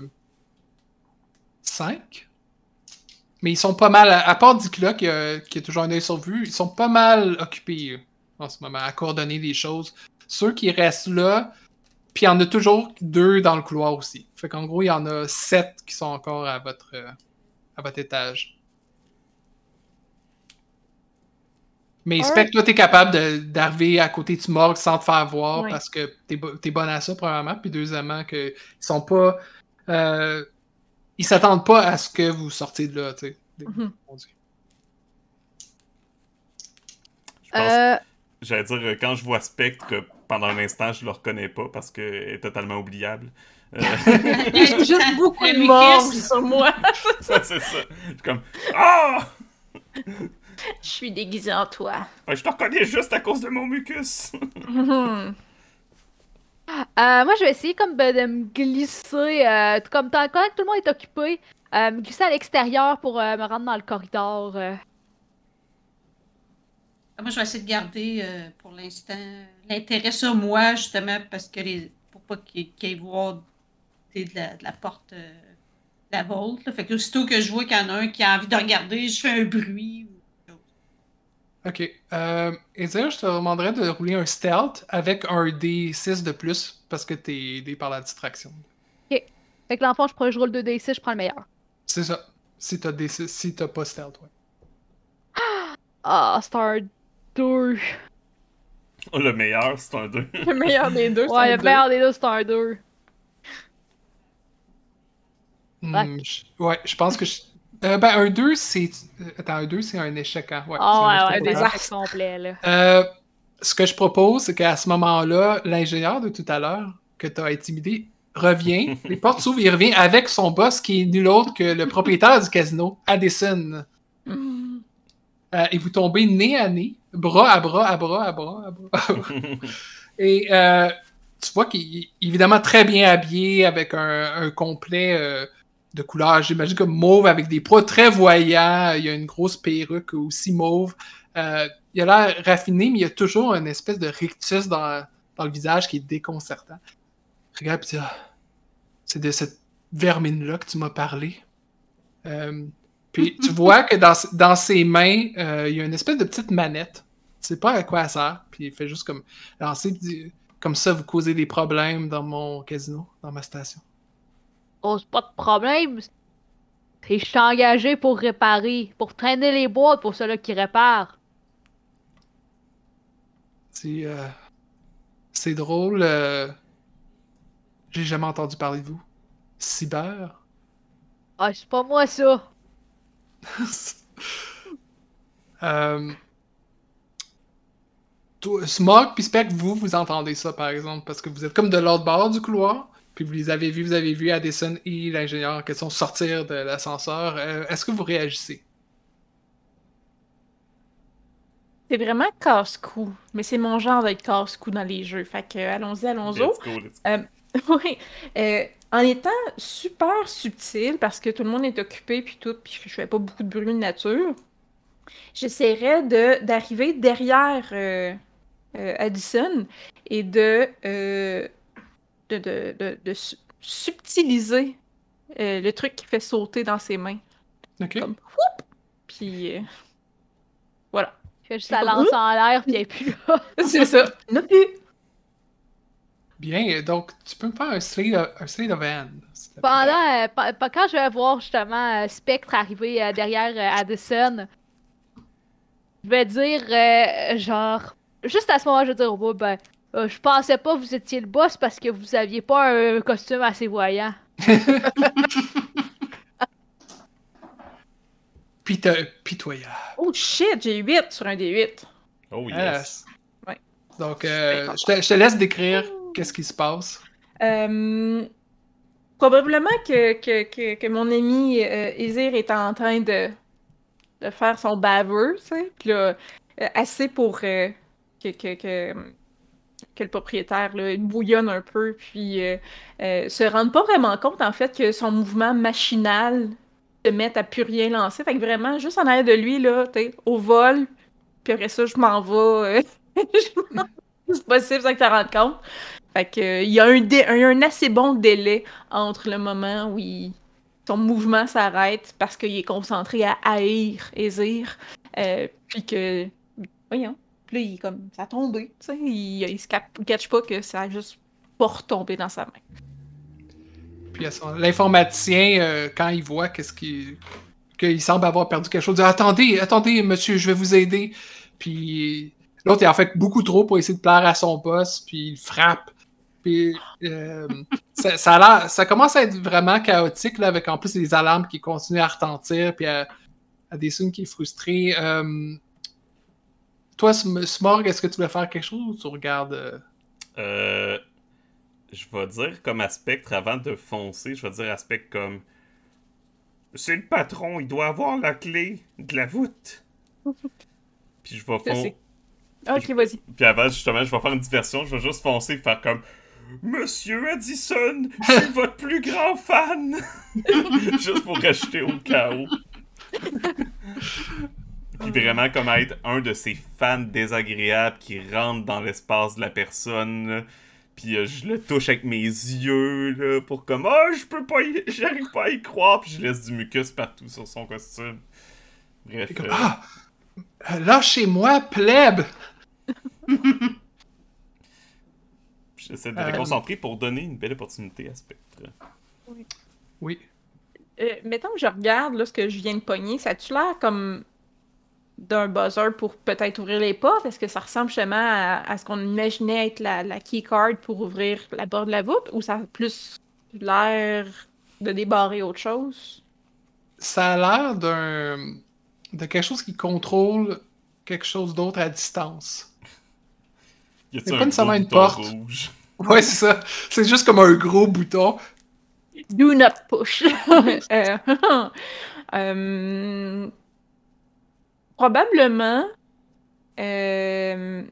Speaker 1: cinq. Mais ils sont pas mal, à, part Dicla qui qui a toujours un œil sur vue, ils sont pas mal occupés en ce moment à coordonner les choses. Ceux qui restent là, puis il y en a toujours deux dans le couloir aussi. Fait qu'en gros, il y en a sept qui sont encore à votre, euh, à votre étage. Mais
Speaker 2: Alright.
Speaker 1: Spectre, toi, t'es capable d'arriver à côté du morgue sans te faire voir parce que t'es t'es bonne à ça, premièrement. Puis deuxièmement, que ils sont pas. euh, ils s'attendent pas à ce que vous sortiez de là, tu sais.
Speaker 4: Mhm.
Speaker 3: Je pense,
Speaker 2: Euh,
Speaker 3: j'allais dire, euh, quand je vois Spectre, pendant un instant, je le reconnais pas parce qu'elle est totalement oubliable. Euh, [laughs] [laughs]
Speaker 4: J'ai [laughs] juste beaucoup de
Speaker 5: mucus.
Speaker 4: morts sur moi.
Speaker 3: ça, c'est ça. Je suis comme Ah!
Speaker 4: Je suis déguisée en toi.
Speaker 3: Ouais, Je te reconnais juste à cause de mon mucus.
Speaker 2: Euh, moi, je vais essayer comme ben, de me glisser, euh, comme tant quand tout le monde est occupé, euh, me glisser à l'extérieur pour euh, me rendre dans le corridor. Euh.
Speaker 5: Moi, je vais essayer de garder euh, pour l'instant l'intérêt sur moi, justement, parce que les. pour pas qu'ils qu'ils aillent voir tu sais, de la, de la porte euh, de la volte. là. Fait que aussitôt que je vois qu'il y en a un qui a envie de regarder, je fais un bruit. ou quelque chose.
Speaker 1: Ok. Euh, Ezra, je te demanderais de rouler un stealth avec un D6 de plus parce que t'es aidé par la distraction.
Speaker 2: Fait que l'enfant, je, prends- je roule 2d6, je prends le meilleur.
Speaker 1: C'est ça. Si t'as D6, si t'as pas stealth, ouais.
Speaker 2: Ah, Star 2.
Speaker 3: Oh, le meilleur, c'est un 2.
Speaker 4: Le meilleur des deux, c'est
Speaker 2: Ouais,
Speaker 4: un
Speaker 2: le
Speaker 4: deux.
Speaker 2: meilleur des deux, Star 2.
Speaker 1: Hmm,
Speaker 2: Ouais.
Speaker 1: je- ouais, je pense que je... Euh, ben, un 2, c'est... Attends, un 2, c'est un échec, hein? Ouais, c'est un
Speaker 2: Ah, ouais, ouais,
Speaker 1: total.
Speaker 2: arcs complets, là.
Speaker 1: Euh, ce que je propose, c'est qu'à ce moment-là, l'ingénieur de tout à l'heure, que tu as intimidé, revient. [laughs] les portes s'ouvrent, il revient avec son boss, qui est nul autre que le propriétaire du casino, Addison.
Speaker 4: Mhm.
Speaker 1: Euh, et vous tombez nez à nez, bras à bras, à bras, à bras, à bras. [laughs] Et euh, tu vois qu'il est évidemment très bien habillé avec un, un complet euh, de couleur, j'imagine comme mauve avec des poids très voyants. Il y a une grosse perruque aussi mauve. Il a l'air raffiné, mais il y a toujours une espèce de rictus dans, dans le visage qui est déconcertant. Regarde, ah, c'est de cette vermine-là que tu m'as parlé. Euh, puis tu vois que dans, dans ses mains, euh, il y a une espèce de petite manette. Tu sais pas à quoi elle sert. Puis il fait juste comme lancer, comme ça, vous causez des problèmes dans mon casino, dans ma station.
Speaker 2: Pose pas de problème. Et je suis engagé pour réparer, pour traîner les boîtes pour ceux-là qui réparent.
Speaker 1: C'est euh, c'est drôle. euh, J'ai jamais entendu parler de vous. Cyber?
Speaker 2: Ah, c'est pas moi ça. [laughs]
Speaker 1: euh... Smog puis Spec, vous, vous entendez ça par exemple, parce que vous êtes comme de l'autre bord du couloir, puis vous les avez vus, vous avez vu Addison et l'ingénieur en question sortir de l'ascenseur. Euh, Est-ce que vous réagissez?
Speaker 4: C'est vraiment casse-cou. Mais c'est mon genre d'être casse-cou dans les jeux. Fait que allons-y, allons-y.
Speaker 3: Let's go, let's go.
Speaker 4: Oui. Euh, [laughs] en étant super subtil, parce que tout le monde est occupé puis tout, puis je fais pas beaucoup de bruit de nature, j'essaierais de d'arriver derrière euh, euh, Addison et de, euh, de, de, de- de su- subtiliser euh, le truc qui fait sauter dans ses mains.
Speaker 1: Ok.
Speaker 4: Comme whoop! Puis euh, voilà.
Speaker 2: Je fais juste la lance en l'air pis elle est plus là. [laughs]
Speaker 4: C'est ça. Non plus.
Speaker 1: Bien, donc tu peux me faire un slate of, un slate of hand.
Speaker 2: Pendant, euh, quand je vais voir justement euh, Spectre arriver euh, derrière euh, Addison, je vais dire euh, genre, juste à ce moment, je vais dire, oh, ben, euh, je pensais pas que vous étiez le boss parce que vous aviez pas un costume assez voyant. [laughs]
Speaker 1: Pita- pitoyable.
Speaker 4: Oh shit, j'ai 8 sur un des 8.
Speaker 3: Oh yes.
Speaker 4: Ouais.
Speaker 1: Donc, euh, je, te, je te laisse décrire qu'est-ce qui se passe?
Speaker 4: Euh, probablement que, que, que, mon ami euh, Izir est en train de, de faire son baveux, tu sais. Puis là, euh, assez pour que, que, le propriétaire là, bouillonne un peu, puis se rende pas vraiment compte, en fait, que son mouvement machinal se mette à plus rien lancer. Fait que vraiment, juste en arrière de lui, là, tu au vol, puis après ça, je m'en vais. [laughs] C'est possible ça que tu te rendes compte. Il y a un, assez bon délai entre le moment où il- son mouvement s'arrête parce qu'il est concentré à haïr Ezir, euh, puis que, voyons, là, il comme, ça a tombé, il, il se catch pas que ça a juste pas retombé dans sa main.
Speaker 1: Puis l'informaticien, euh, quand il voit qu'est-ce qui qu'il semble avoir perdu quelque chose, dit Attendez, attendez, monsieur, je vais vous aider. Puis l'autre, il en fait beaucoup trop pour essayer de plaire à son boss, puis il frappe. Puis euh, ça, ça, a l'air- ça commence à être vraiment chaotique, là, avec en plus les alarmes qui continuent à retentir, puis à, à des signes qui est frustré. Euh, toi, Sm- Smorg, est-ce que tu voulais faire quelque chose ou tu regardes. euh,
Speaker 3: Euh, je vais dire comme à Spectre avant de foncer, je vais dire à Spectre comme C'est le patron, il doit avoir la clé de la voûte. [laughs] Puis je vais foncer.
Speaker 4: Ok, vas-y.
Speaker 3: Puis avant, justement, je vais faire une diversion, je vais juste foncer et faire comme Monsieur Addison, je suis votre plus grand fan! [laughs] juste pour rajouter au chaos. Puis vraiment comme être un de ces fans désagréables qui rentrent dans l'espace de la personne. Puis euh, je le touche avec mes yeux là, pour comme Oh, je peux pas y... j'arrive pas à y croire. Puis je laisse du mucus partout sur son costume. Bref.
Speaker 1: comme,
Speaker 3: euh,
Speaker 1: Ah Lâchez-moi, plèbe
Speaker 3: J'essaie de
Speaker 1: Euh,
Speaker 3: me concentrer pour donner une belle opportunité à Spectre.
Speaker 1: Oui.
Speaker 4: Euh, mettons que je regarde là, ce que je viens de pogner, ça a-tu l'air comme d'un buzzer pour peut-être ouvrir les portes? Est-ce que ça ressemble justement à, à ce qu'on imaginait être la, la keycard pour ouvrir la porte de la voûte? Ou ça a plus l'air de débarrer autre chose?
Speaker 1: Ça a l'air d'un de quelque chose qui contrôle quelque chose d'autre à distance.
Speaker 3: Y a-t-il
Speaker 1: C'est
Speaker 3: un
Speaker 1: pas nécessairement une porte.
Speaker 3: rouge?
Speaker 1: Ouais, c'est ça. C'est juste comme un gros bouton.
Speaker 4: Do not push. [laughs] Euh, euh, probablement euh,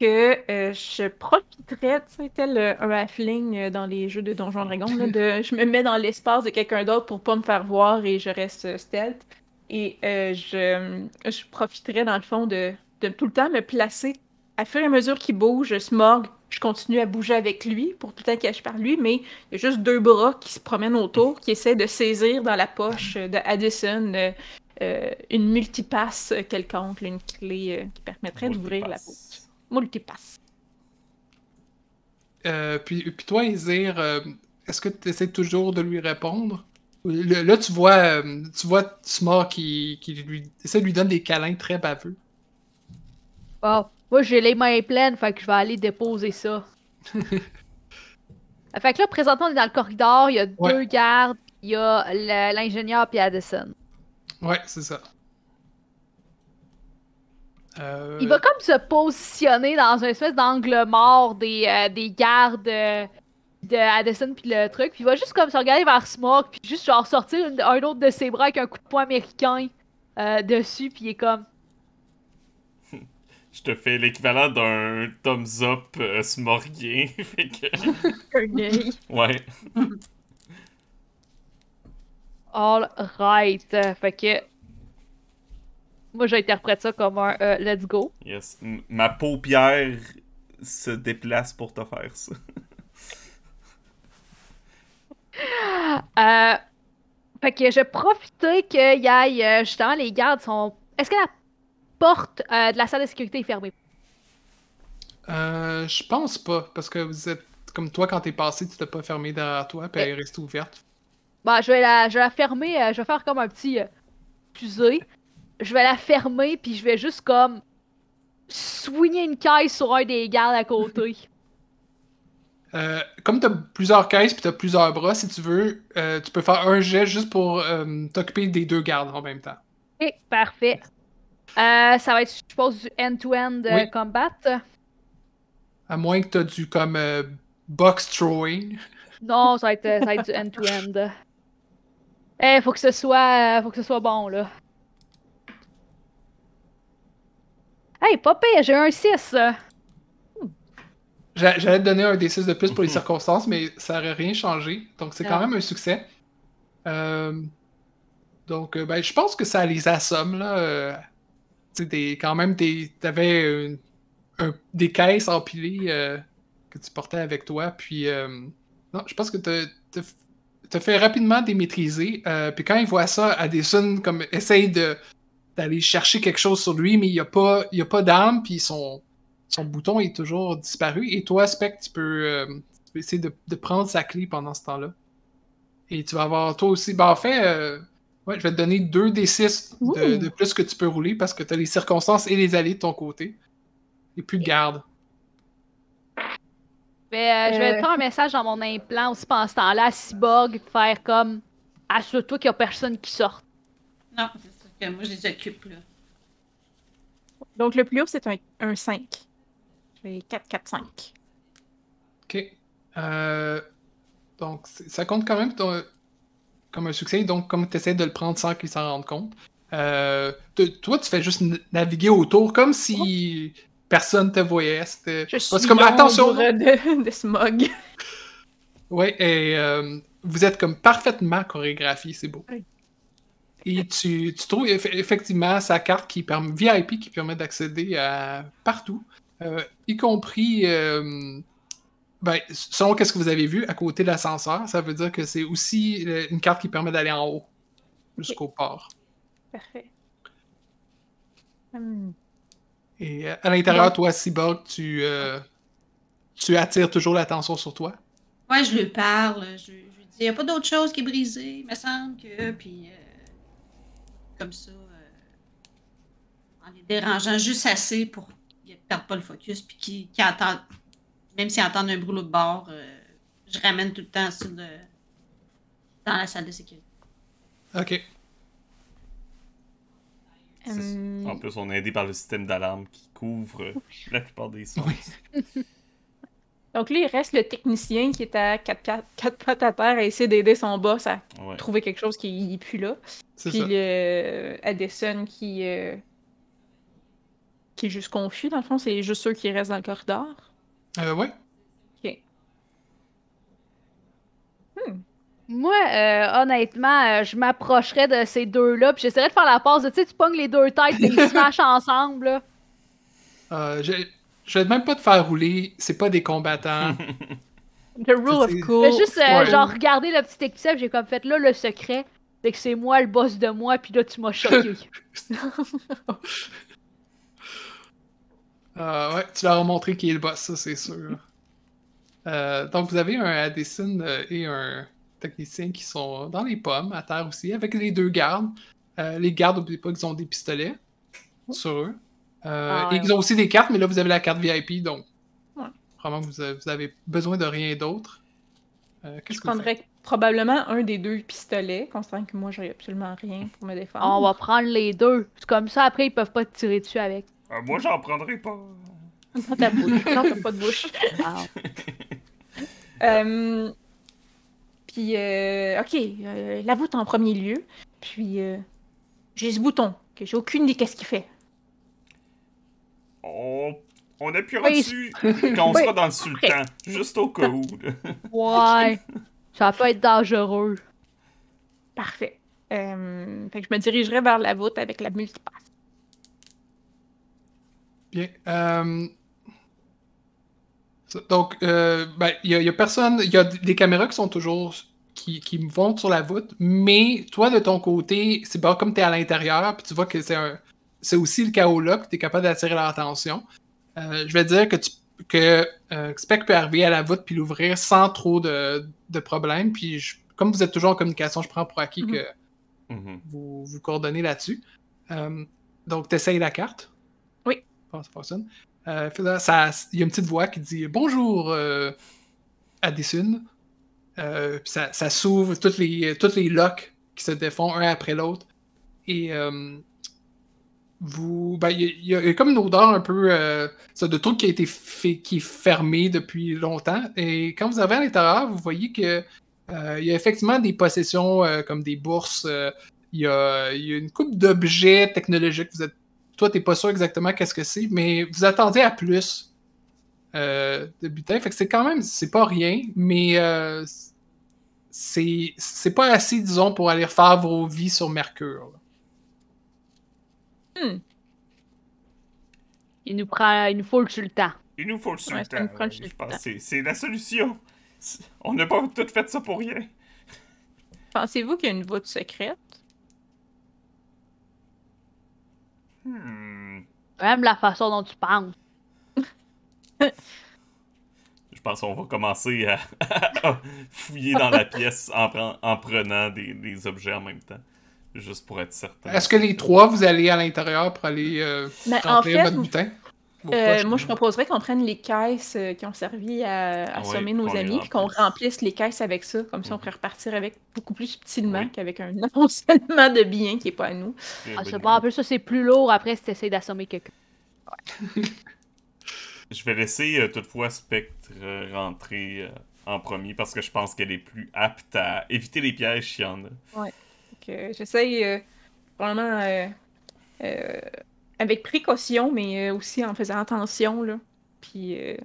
Speaker 4: que je profiterais, tu sais, tel un halfling euh, dans les jeux de Donjons Dragons, là, je me mets dans l'espace de quelqu'un d'autre pour pas me faire voir et je reste stealth. Et je, je profiterais, dans le fond, de, de tout le temps me placer. À fur et à mesure qu'il bouge, Smorg, je continue à bouger avec lui pour tout le temps qu'il par lui, mais il y a juste deux bras qui se promènent autour, qui essaient de saisir dans la poche de Addison euh, euh, une multipasse quelconque, une clé euh, qui permettrait d'ouvrir la
Speaker 3: Multipass.
Speaker 4: poche. Multipasse.
Speaker 1: Euh, puis, puis toi, euh, est-ce que tu essaies toujours de lui répondre? Le- là, tu vois, euh, tu vois Smar qui, qui lui essaie de lui donner des câlins très baveux.
Speaker 2: Bon, moi j'ai les mains pleines, fait que je vais aller déposer ça. [laughs] fait que là, présentement, on est dans le corridor, il y a
Speaker 1: Ouais.
Speaker 2: deux gardes, il y a l'ingénieur puis Addison.
Speaker 1: Ouais, c'est ça. Euh,
Speaker 2: Il va comme se positionner dans une espèce d'angle mort des, euh, des gardes euh, de Addison puis le truc, puis il va juste comme se regarder vers Smog, puis juste genre sortir une- un autre de ses bras avec un coup de poing américain dessus, puis il est comme
Speaker 3: Je te fais l'équivalent d'un thumbs up euh, smorguien. [laughs] fait que... Ouais.
Speaker 2: All right. Fait que. Moi, j'interprète ça comme un euh, let's go.
Speaker 3: Yes. M- ma paupière se déplace pour te faire ça. [laughs]
Speaker 2: Euh, fait que je vais profiter qu'il y ait euh, justement les gardes sont. Est-ce que la porte euh, de la salle de sécurité est fermée?
Speaker 1: euh, je pense pas, parce que vous êtes comme toi quand t'es passé, tu t'as pas fermé derrière toi, puis elle est restée ouverte.
Speaker 2: Bah, je vais la, je vais la fermer. euh, je vais faire comme un petit fusée. Je vais la fermer, puis je vais juste comme swinger une caisse sur un des gardes à côté. [laughs]
Speaker 1: Euh, comme t'as plusieurs caisses puis t'as plusieurs bras, si tu veux, euh, tu peux faire un jet juste pour euh, t'occuper des deux gardes en même temps.
Speaker 2: Ok, parfait. Euh, ça va être, je suppose, du end-to-end euh,
Speaker 1: Oui.
Speaker 2: combat?
Speaker 1: À moins que t'as du comme euh, box throwing.
Speaker 2: Non, ça va être, ça va être du end-to-end. Eh, faut que ce soit, faut que ce soit bon, là. Hey, pas pire, j'ai un 6.
Speaker 1: J'a- J'allais te donner un D6 de plus pour les
Speaker 3: Mhm.
Speaker 1: circonstances, mais ça aurait rien changé. Donc c'est quand
Speaker 2: Ah.
Speaker 1: même un succès. Euh, donc ben, je pense que ça les assomme là. Tu des- quand même t'avais euh, des caisses empilées euh, que tu portais avec toi. Puis euh, non, je pense que t'as fait rapidement démaîtriser. Puis quand il voit ça, Addison comme essaye d'aller chercher quelque chose sur lui, mais il n'y a pas, pas d'arme, puis son, son bouton est toujours disparu. Et toi, Spec, tu peux, tu peux essayer de, prendre sa clé pendant ce temps-là. Et tu vas avoir toi aussi. Ben, en fait, ouais, je vais te donner 2 des 6 de, plus que tu peux rouler parce que tu as les circonstances et les allées de ton côté. Et plus de garde.
Speaker 2: Mais, euh, je vais
Speaker 4: Euh.
Speaker 2: faire un message dans mon implant aussi pendant ce temps-là à Cyborg, faire comme assure-toi qu'il y a personne qui sorte.
Speaker 5: Non, c'est ça que moi, je les occupe, là.
Speaker 4: Donc, le plus haut, c'est un, un 5. J'ai 4, 4, 5.
Speaker 1: Ok. Euh, donc, ça compte quand même ton- comme un succès. Donc, comme tu essaies de le prendre sans qu'il s'en rende compte, euh, toi, tu fais juste naviguer autour comme si personne te voyait. C'était
Speaker 4: Je suis
Speaker 1: c'est comme attention.
Speaker 4: de, [laughs] de Smog.
Speaker 1: Ouais, et euh, vous êtes comme parfaitement chorégraphié, c'est beau.
Speaker 4: Oui.
Speaker 1: Et tu, tu trouves eff- effectivement sa carte qui permet, VIP qui permet d'accéder à partout, euh, y compris, ben, selon qu'est-ce que vous avez vu, à côté de l'ascenseur, ça veut dire que c'est aussi une carte qui permet d'aller en haut, jusqu'au port.
Speaker 4: Parfait. Hum,
Speaker 1: Et euh, à l'intérieur, toi, Cyborg, tu, euh, tu attires toujours l'attention sur toi?
Speaker 5: Ouais, je lui parle. Je, je lui dis, il n'y a pas d'autre chose qui est brisée, il me semble que. Puis, euh, comme ça, euh, en les dérangeant juste assez pour qu'ils ne perdent pas le focus, puis qu'ils qu'ils entendent, même s'ils entendent un brûlot de bord, euh, je ramène tout le temps sur le, dans la salle de sécurité.
Speaker 1: Ok.
Speaker 4: Hum,
Speaker 3: En plus, on est aidé par le système d'alarme qui couvre euh, la plupart des sons.
Speaker 1: Oui. [laughs]
Speaker 4: Donc là, il reste le technicien qui est à quatre, pattes- quatre pattes à terre à essayer d'aider son boss à
Speaker 3: Ouais.
Speaker 4: trouver quelque chose qui n'est plus là. Puis
Speaker 1: ça.
Speaker 4: le Addison qui, euh, qui est juste confus, dans le fond, c'est juste ceux qui restent dans le corridor.
Speaker 1: Euh, ouais.
Speaker 2: Moi, euh, honnêtement, euh, je m'approcherais de ces deux-là, puis j'essaierais de faire la passe de, tu sais, tu pognes les deux têtes et ils smash [laughs] ensemble, là.
Speaker 1: Euh, je, je vais même pas te faire rouler, c'est pas des combattants. [laughs]
Speaker 4: The rule of cool.
Speaker 2: Mais juste, euh,
Speaker 1: Ouais.
Speaker 2: genre, regarder le petit épisode, j'ai comme fait, là, le secret, c'est que c'est moi le boss de moi, puis là, tu m'as choqué. [laughs]
Speaker 1: Euh, ouais, tu leur as montré qui est le boss, ça c'est sûr. Euh, donc vous avez un Addison et un technicien qui sont dans les pommes, à terre aussi, avec les deux gardes. Euh, les gardes, n'oubliez pas qu'ils ont des pistolets sur eux. Euh,
Speaker 2: Ah ouais,
Speaker 1: et ils ont aussi des cartes, mais là vous avez la carte VIP, donc
Speaker 4: Ouais.
Speaker 1: vraiment vous avez, vous avez besoin de rien d'autre. Euh, Qu'est-ce
Speaker 4: Je
Speaker 1: que vous faites?
Speaker 4: prendrais probablement un des deux pistolets, considérant que moi, j'ai absolument rien pour me défendre.
Speaker 2: On va prendre les deux. C'est comme ça, après, ils peuvent pas te tirer dessus avec.
Speaker 3: Ah, moi, j'en prendrai pas.
Speaker 4: Dans ta bouche. [laughs] Non, t'as pas de bouche.
Speaker 2: Ah. [laughs]
Speaker 4: Euh, Puis, euh, ok, euh, la voûte en premier lieu. Puis, euh, j'ai ce bouton, que j'ai aucune idée qu'est-ce qu'il fait.
Speaker 3: On, on appuiera
Speaker 2: Oui.
Speaker 3: dessus quand on
Speaker 4: Oui.
Speaker 3: sera dans le sultan, juste au cas où.
Speaker 2: Ouais. [laughs] Ça peut être dangereux.
Speaker 4: Parfait. Euh, fait que je me dirigerai vers la voûte avec la multipasse.
Speaker 1: Bien. euh, Donc, euh, ben, il y, a- il y a personne. Il y a des caméras qui sont toujours. qui, qui vont sur la voûte, mais toi, de ton côté, c'est pas comme tu es à l'intérieur, puis tu vois que c'est un. C'est aussi le chaos là, puis tu es capable d'attirer leur attention. Euh, je vais dire que tu que euh, Spec peut arriver à la voûte puis l'ouvrir sans trop de, de problèmes. Puis je- comme vous êtes toujours en communication, je prends pour acquis
Speaker 4: Mhm.
Speaker 1: que
Speaker 3: Mhm.
Speaker 1: vous vous coordonnez là-dessus. Euh, donc, tu essayes la carte. Bon, ça fonctionne. Euh, Il y a une petite voix qui dit Bonjour, euh, Addison. Euh, ça, ça s'ouvre, toutes les, toutes les locks qui se défont un après l'autre. Et euh, vous. ben, Il y, a- il y y a comme une odeur un peu euh, de truc qui a été fait, qui est fermé depuis longtemps. Et quand vous arrivez à l'intérieur, vous voyez que euh, il y a effectivement des possessions euh, comme des bourses. euh, il y, a, il y a une coupe d'objets technologiques. Vous êtes, toi, t'es pas sûr exactement qu'est-ce que c'est, mais vous attendez à plus euh, de butin. Fait que c'est quand même, c'est pas rien, mais euh, c'est, c'est pas assez, disons, pour aller refaire vos vies sur Mercure. là.
Speaker 2: Il nous prend, il nous faut le sultan.
Speaker 3: Il nous faut le
Speaker 4: Ouais,
Speaker 3: je pense que c'est- la solution. On n'a pas tout fait ça pour rien.
Speaker 4: Pensez-vous qu'il y a une voûte secrète?
Speaker 3: Hmm.
Speaker 2: Même la façon dont tu penses. [laughs]
Speaker 3: Je pense qu'on va commencer à, [laughs] à fouiller dans la pièce en, pren- en prenant des, des objets en même temps. Juste pour être certain.
Speaker 1: Est-ce que les trois, vous allez à l'intérieur pour aller euh,
Speaker 4: en
Speaker 1: remplir
Speaker 4: fait,
Speaker 1: votre butin?
Speaker 4: Euh, moi, je proposerais qu'on prenne les caisses euh, qui ont servi à, à
Speaker 3: Ouais,
Speaker 4: sommer nos amis, puis qu'on
Speaker 3: remplisse.
Speaker 4: les caisses avec ça. Comme ça, on
Speaker 3: Mhm.
Speaker 4: pourrait repartir avec beaucoup plus subtilement
Speaker 3: Oui.
Speaker 4: qu'avec un [laughs] amoncellement de biens qui n'est pas à nous.
Speaker 2: Ah, pas, en plus, ça, c'est plus lourd après si t'essayes d'assommer quelqu'un. [laughs]
Speaker 3: Je vais laisser euh, toutefois Spectre euh, rentrer euh, en premier parce que je pense qu'elle est plus apte à éviter les pièges s'il y en a.
Speaker 4: Euh, j'essaye euh, vraiment euh, euh, avec précaution, mais euh, aussi en faisant attention. Là. Puis, euh,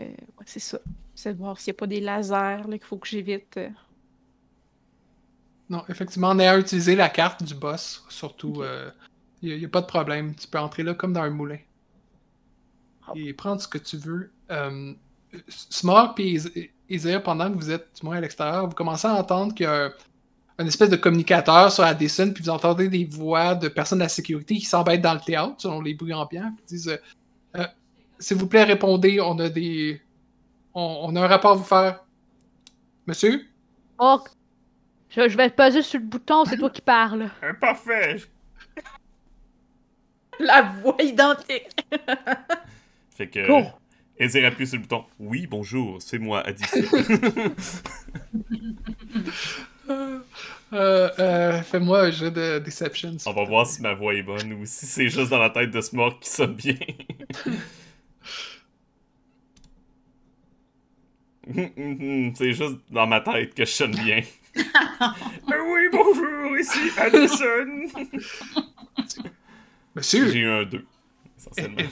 Speaker 4: euh, ouais, c'est ça. C'est de voir s'il n'y a pas des lasers qu'il faut que j'évite. euh.
Speaker 1: Non, effectivement, on est à utiliser la carte du boss, surtout. Il n'y a, pas de problème. Tu peux entrer là comme dans un moulin.
Speaker 4: Ah.
Speaker 1: Et prendre ce que tu veux. Smog et Is- Isaiah, pendant que vous êtes du moins à l'extérieur, vous commencez à entendre qu'il y a un, espèce de communicateur sur Addison, puis vous entendez des voix de personnes de la sécurité qui semblent être dans le théâtre, selon les bruits ambiants, puis disent euh, Euh, S'il vous plaît, répondez, on a des. On, on a un rapport à vous faire. Monsieur?
Speaker 2: Oh, je, je vais te peser sur le bouton, c'est toi qui parles. [laughs]
Speaker 3: Euh, parfait! [laughs]
Speaker 4: La voix identique! [laughs]
Speaker 3: Fait que.
Speaker 2: Go.
Speaker 3: Ezir appuie sur le bouton. Oui, bonjour, c'est moi, Addison.
Speaker 1: Euh, euh, Fais-moi un jeu de Deception.
Speaker 3: On va voir si ma voix est bonne ou si c'est juste dans la tête de Smog qui sonne bien. [laughs] c'est juste dans ma tête que je sonne bien. [laughs] Euh, oui, bonjour, ici Addison. [laughs]
Speaker 1: Monsieur
Speaker 3: J'ai eu un 2. essentiellement.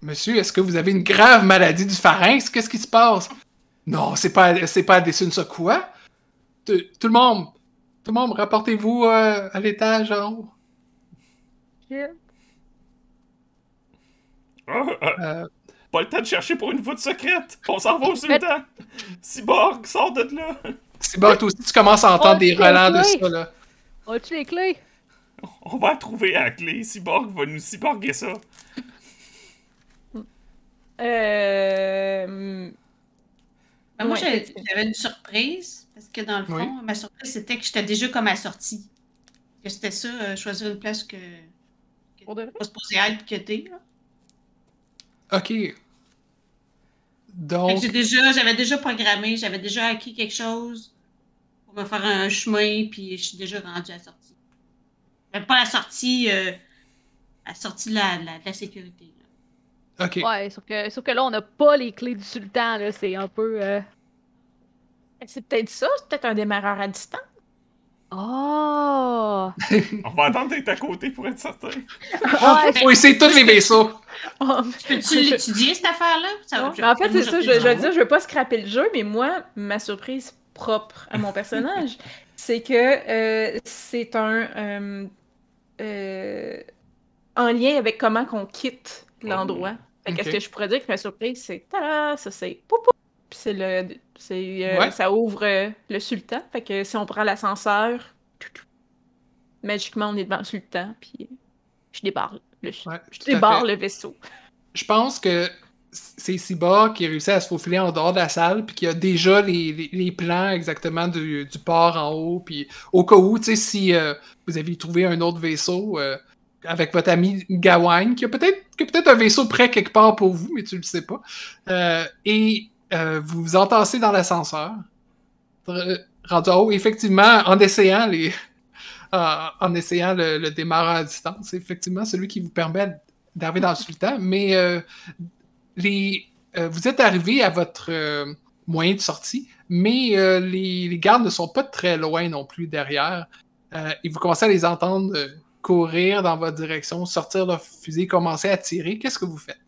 Speaker 1: Monsieur, est-ce que vous avez une grave maladie du pharynx? Qu'est-ce qui se passe? Non, c'est pas, c'est pas Addison, ça quoi? Tout tout le monde, tout le monde, rapportez-vous euh, à l'étage en haut.
Speaker 3: Ah, ah,
Speaker 1: Euh,
Speaker 3: pas le temps de chercher pour une voûte secrète! On s'en va au sultan! Cyborg, sors de là!
Speaker 1: bon, toi aussi, tu commences à entendre
Speaker 2: Oh,
Speaker 1: des relents de ça, là.
Speaker 2: As-tu les clés?
Speaker 3: On va trouver à la clé. Cyborg va nous cyborguer ça.
Speaker 4: Euh...
Speaker 5: Ben, moi, j'avais une surprise, parce que dans le fond,
Speaker 1: Oui.
Speaker 5: ma surprise, c'était que j'étais déjà comme assortie. Que c'était ça, euh, choisir une place que. que
Speaker 4: Pour de vrai?
Speaker 5: pas supposé être que t'es. là.
Speaker 1: Ok. Donc,
Speaker 5: j'ai déjà, j'avais déjà programmé, j'avais déjà acquis quelque chose pour me faire un chemin, puis je suis déjà rendue à la sortie. Mais pas la sortie, euh, la sortie de la, la- de la sécurité. là.
Speaker 1: ok.
Speaker 2: Ouais, sauf que, sauf que là, on n'a pas les clés du sultan, là. C'est un peu. euh,
Speaker 4: C'est peut-être ça, c'est peut-être un démarreur à distance.
Speaker 2: Oh!
Speaker 3: On va attendre d'être à côté pour être certain.
Speaker 2: Ouais,
Speaker 1: Faut essayer tous les vaisseaux.
Speaker 4: Oh,
Speaker 5: Peux-tu l'étudier, cette affaire-là? Ça- je-
Speaker 4: en fait,
Speaker 5: moi,
Speaker 4: c'est ça, je, je veux
Speaker 5: en
Speaker 4: dire, je veux pas scraper le jeu, mais moi, ma surprise propre à mon personnage, [laughs] c'est que euh, c'est un. euh, euh, en lien avec comment qu'on quitte l'endroit. Fait que
Speaker 1: Ok.
Speaker 4: ce que je pourrais dire que ma surprise, c'est. tada, Ça, c'est. pou, pou, Puis c'est le. c'est, euh,
Speaker 1: Ouais.
Speaker 4: Ça ouvre euh, le sultan. Fait que si on prend l'ascenseur, magiquement, on est devant le sultan, puis je débarre le,
Speaker 1: Ouais,
Speaker 4: je débarre le vaisseau.
Speaker 1: Je pense que c'est Cyborg qui a réussi à se faufiler en dehors de la salle, puis qui a déjà les, les- les plans exactement du, du port en haut, puis au cas où, tu sais, si euh, vous aviez trouvé un autre vaisseau euh, avec votre ami Gawain, qui a peut-être peut-être un vaisseau prêt quelque part pour vous, mais tu le sais pas, euh, et euh, vous vous entassez dans l'ascenseur, rendu en haut, effectivement, en essayant les... [laughs] en essayant le, démarrage à distance, c'est effectivement celui qui vous permet d'arriver dans le sultan, mais euh, les, euh, vous êtes arrivé à votre moyen de sortie, mais les, les gardes ne sont pas très loin non plus derrière. Et vous commencez à les entendre courir dans votre direction, sortir leur fusil, commencer à tirer. Qu'est-ce que vous faites?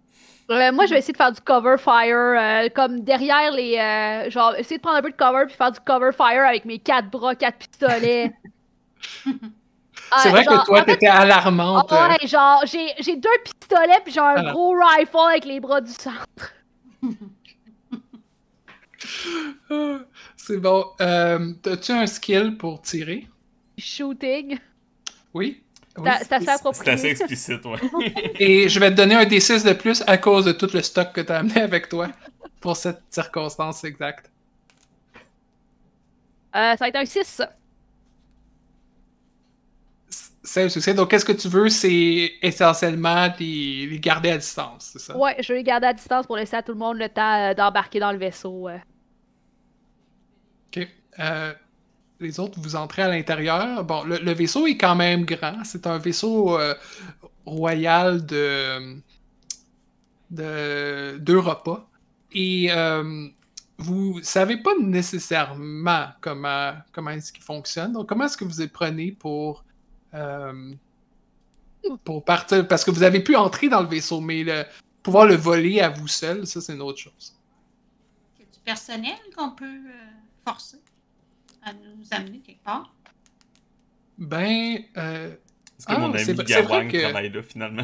Speaker 2: Euh, moi, je vais essayer de faire du cover fire, euh, comme derrière les. euh, genre, essayer de prendre un peu de cover puis faire du cover fire avec mes quatre bras, quatre pistolets. [laughs]
Speaker 1: C'est
Speaker 2: Ah,
Speaker 1: vrai
Speaker 2: genre,
Speaker 1: que toi, t'étais alarmante.
Speaker 2: ah ouais, genre, j'ai j'ai deux pistolets puis j'ai un
Speaker 1: Voilà.
Speaker 2: gros rifle avec les bras du centre. [laughs]
Speaker 1: C'est bon. Euh, As-tu un skill pour tirer?
Speaker 2: Shooting.
Speaker 1: Oui? Oui.
Speaker 2: C'est assez
Speaker 3: C'est assez explicite, ouais. [laughs]
Speaker 1: Et je vais te donner un D6 de plus à cause de tout le stock que tu as amené avec toi pour cette circonstance exacte.
Speaker 2: Euh, ça va être un 6.
Speaker 1: C'est un succès. Donc, qu'est-ce que tu veux? C'est essentiellement les, les garder à distance, c'est ça?
Speaker 2: Ouais, je vais les garder à distance pour laisser à tout le monde le temps euh, d'embarquer dans le vaisseau. euh.
Speaker 1: OK. Euh, les autres, vous entrez à l'intérieur. Bon, le, vaisseau est quand même grand. C'est un vaisseau euh, royal de de- d'Europa. Et euh, vous savez pas nécessairement comment, comment est-ce qu'il fonctionne. Donc, comment est-ce que vous y prenez pour, euh, pour partir? Parce que vous avez pu entrer dans le vaisseau, mais le, pouvoir le voler à vous seul, ça, c'est une autre chose.
Speaker 5: Y a du personnel qu'on peut euh, forcer? À nous amener quelque part?
Speaker 1: Ben, euh,
Speaker 3: Est-ce que
Speaker 1: Ah,
Speaker 3: mon ami Gawain
Speaker 1: que-
Speaker 3: travaille là finalement?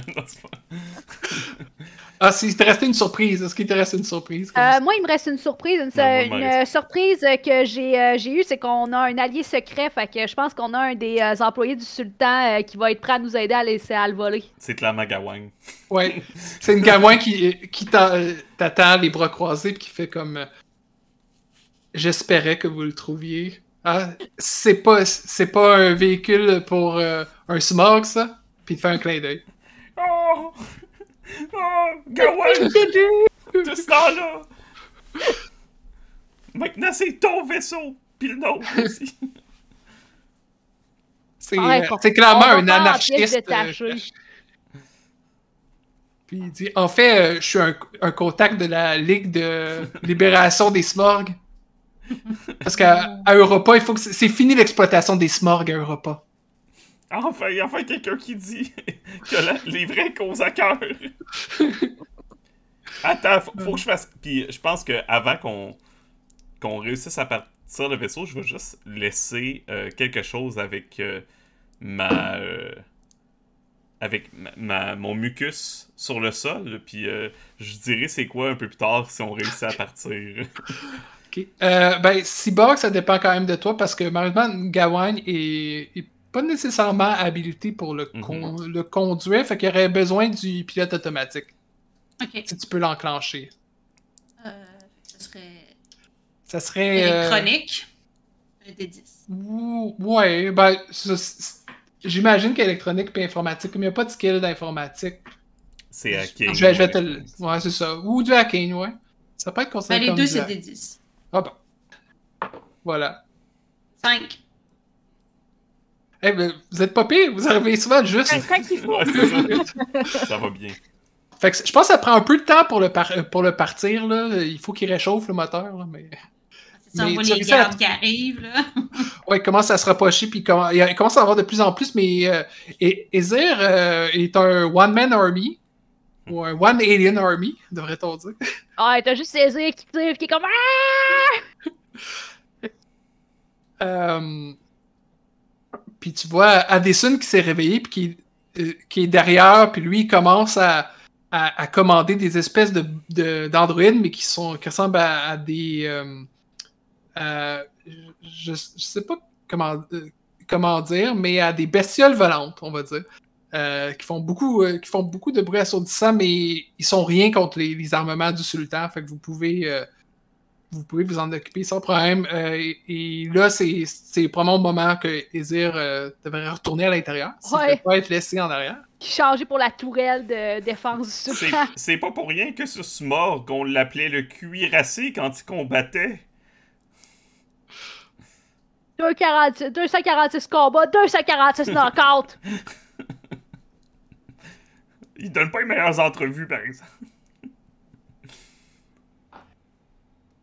Speaker 1: Ah, s'il te restait une surprise. Est-ce qu'il te reste une surprise?
Speaker 2: Euh, moi, il me reste une surprise. Une,
Speaker 3: moi,
Speaker 2: euh, surprise que j'ai euh, j'ai eue, c'est qu'on a un allié secret. Fait que je pense qu'on a un des euh, employés du sultan euh, qui va être prêt à nous aider à, laisser, à le voler.
Speaker 3: C'est clairement Gawain.
Speaker 1: Ouais. [laughs] C'est une gamin qui, qui t'a- t'attend les bras croisés puis qui fait comme. euh, J'espérais que vous le trouviez. Ah, c'est pas, c'est pas un véhicule pour euh, un smog, ça? Puis il te fait un clin d'œil.
Speaker 3: Oh! Oh! Gawain! [laughs] De ce temps-là! Maintenant, c'est ton vaisseau! Puis le nôtre [laughs] aussi!
Speaker 1: C'est
Speaker 2: Ouais,
Speaker 1: euh, c'est clairement un anarchiste. euh, [laughs] puis il dit En fait, euh, je suis un, un contact de la Ligue de libération des smorgs. Parce qu'à à Europa, il faut que c'est fini l'exploitation des smorgs à Europa.
Speaker 3: Enfin, il y a enfin quelqu'un qui dit [laughs] que la- les vrais causes à cœur. [laughs] Attends, faut, faut que je fasse. Puis je pense que avant qu'on qu'on réussisse à partir le vaisseau, je vais juste laisser euh, quelque chose avec euh, ma. euh, avec ma, mon mucus sur le sol, puis je dirai c'est quoi un peu plus tard si on réussit à partir. [laughs]
Speaker 1: Ok. Euh, ben, Cyborg, ça dépend quand même de toi parce que malheureusement, Gawain est, est pas nécessairement habilité pour le, con- le conduire, fait qu'il aurait besoin du pilote automatique.
Speaker 5: Ok.
Speaker 1: Si tu peux l'enclencher.
Speaker 5: Euh, ce serait
Speaker 1: Ça serait. euh,
Speaker 5: électronique. Un des 10.
Speaker 1: ou- ouais, ben, ça, j'imagine qu'électronique et informatique, mais il n'y a pas de skill d'informatique.
Speaker 3: C'est hacking.
Speaker 1: Je vais, je vais te le. Ouais, c'est ça. Ou du hacking, ouais. Ça peut être
Speaker 5: Ben,
Speaker 1: considéré
Speaker 5: les
Speaker 1: comme
Speaker 5: deux,
Speaker 1: du
Speaker 5: c'est des 10.
Speaker 1: Ah bon. Voilà.
Speaker 5: 5.
Speaker 1: Eh ben, vous êtes pas pire, vous arrivez souvent juste.
Speaker 4: Quand il faut.
Speaker 3: Ouais, ça. ça va bien.
Speaker 1: Fait que je pense que ça prend un peu de temps pour le, par- euh, pour le partir. Là. Il faut qu'il réchauffe le moteur. là, mais...
Speaker 5: C'est ça, on
Speaker 1: Mais
Speaker 5: voit
Speaker 1: tu
Speaker 5: les
Speaker 1: à-
Speaker 5: qui arrivent, là. [laughs]
Speaker 1: Ouais, il commence à se rapprocher, puis il comm- il commence à en avoir de plus en plus. Mais euh, et- Ezir euh, est un one-man army, ou un one-alien army, devrait-on dire.
Speaker 2: Ah, t'as juste César qui tire, qui est comme Ah!
Speaker 1: Euh, puis tu vois Addison qui s'est réveillé, puis qui, euh, qui est derrière, puis lui, il commence à, à, à commander des espèces de, de- d'androïdes, mais qui, sont, qui ressemblent à, à des. euh, je, je sais pas comment, euh, comment dire, mais à des bestioles volantes, on va dire. Euh, qui font beaucoup euh, qui font beaucoup de bruit assourdissant, mais ils sont rien contre les, les armements du sultan. Fait que vous pouvez euh, vous pouvez vous en occuper sans problème. Euh, et, et là, c'est c'est probablement le moment que Ezir euh, devrait retourner à l'intérieur.
Speaker 2: Ouais.
Speaker 1: peut pas être laissé en arrière.
Speaker 2: Qui changeait pour la tourelle de défense du sultan. [laughs]
Speaker 3: C'est pas pour rien que ce Smorg, on l'appelait le cuirassé quand il combattait.
Speaker 2: 246 246 combats, 246 [laughs] knockouts.
Speaker 3: Il donne pas les meilleures entrevues, par exemple.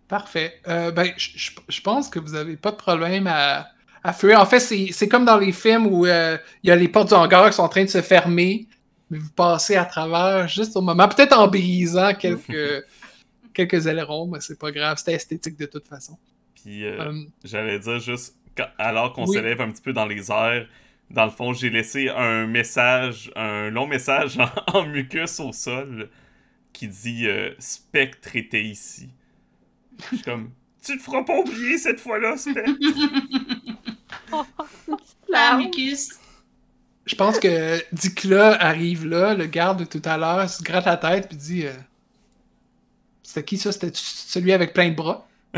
Speaker 1: Parfait. Euh, ben, je- pense que vous avez pas de problème à, à fuir. En fait, c'est comme dans les films où euh, il y a les portes du hangar qui sont en train de se fermer, mais vous passez à travers juste au moment, peut-être en brisant quelques, [laughs] quelques ailerons, mais c'est pas grave, c'était esthétique de toute façon.
Speaker 3: Puis euh,
Speaker 1: Euh,
Speaker 3: j'allais dire juste, quand- alors qu'on
Speaker 1: Oui.
Speaker 3: s'élève un petit peu dans les airs, dans le fond, j'ai laissé un message, un long message [laughs] en, en mucus au sol qui dit euh, Spectre était ici. Je suis comme, tu te feras pas oublier cette fois-là, Spectre. [laughs]
Speaker 5: La mucus.
Speaker 1: je pense que Dikla arrive là, le garde de tout à l'heure, se gratte la tête puis dit euh, C'était qui ça? C'était celui avec plein de bras [laughs]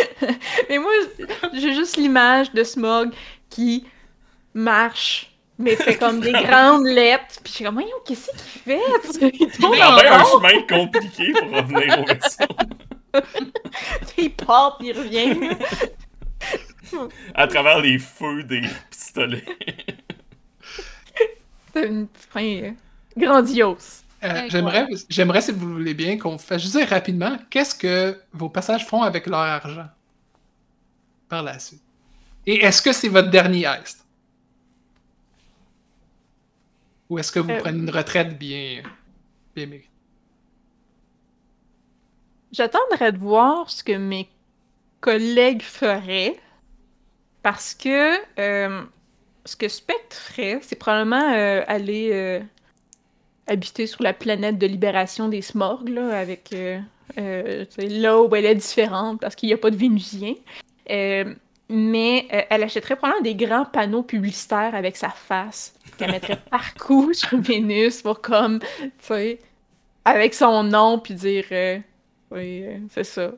Speaker 1: [laughs]
Speaker 4: Mais moi, j'ai juste l'image de Smog qui marche, mais fait comme des [laughs] grandes lettres. Puis je suis comme, voyons, qu'est-ce qu'il fait? [laughs] Il
Speaker 3: bien un chemin compliqué pour revenir au vaisseau.
Speaker 4: il part, puis il revient.
Speaker 3: À travers les feux des pistolets.
Speaker 4: C'est une fin euh, grandiose.
Speaker 1: Euh. J'aimerais, j'aimerais, si vous voulez bien, qu'on fasse juste rapidement qu'est-ce que vos passages font avec leur argent par la suite? Et est-ce que c'est votre dernier heist? Ou est-ce que vous
Speaker 4: Euh,
Speaker 1: prenez une retraite bien, bien méritée?
Speaker 4: J'attendrai de voir ce que mes collègues feraient. Parce que euh, ce que Spectre ferait, c'est probablement aller habiter sur la planète de libération des Smorgs, là, avec euh, euh, tu sais, là où elle est différente, parce qu'il n'y a pas de Vénusien. Euh, mais euh, elle achèterait probablement des grands panneaux publicitaires avec sa face, qu'elle mettrait [laughs] partout sur Vénus pour comme, tu sais, avec son nom, puis dire, oui, c'est ça.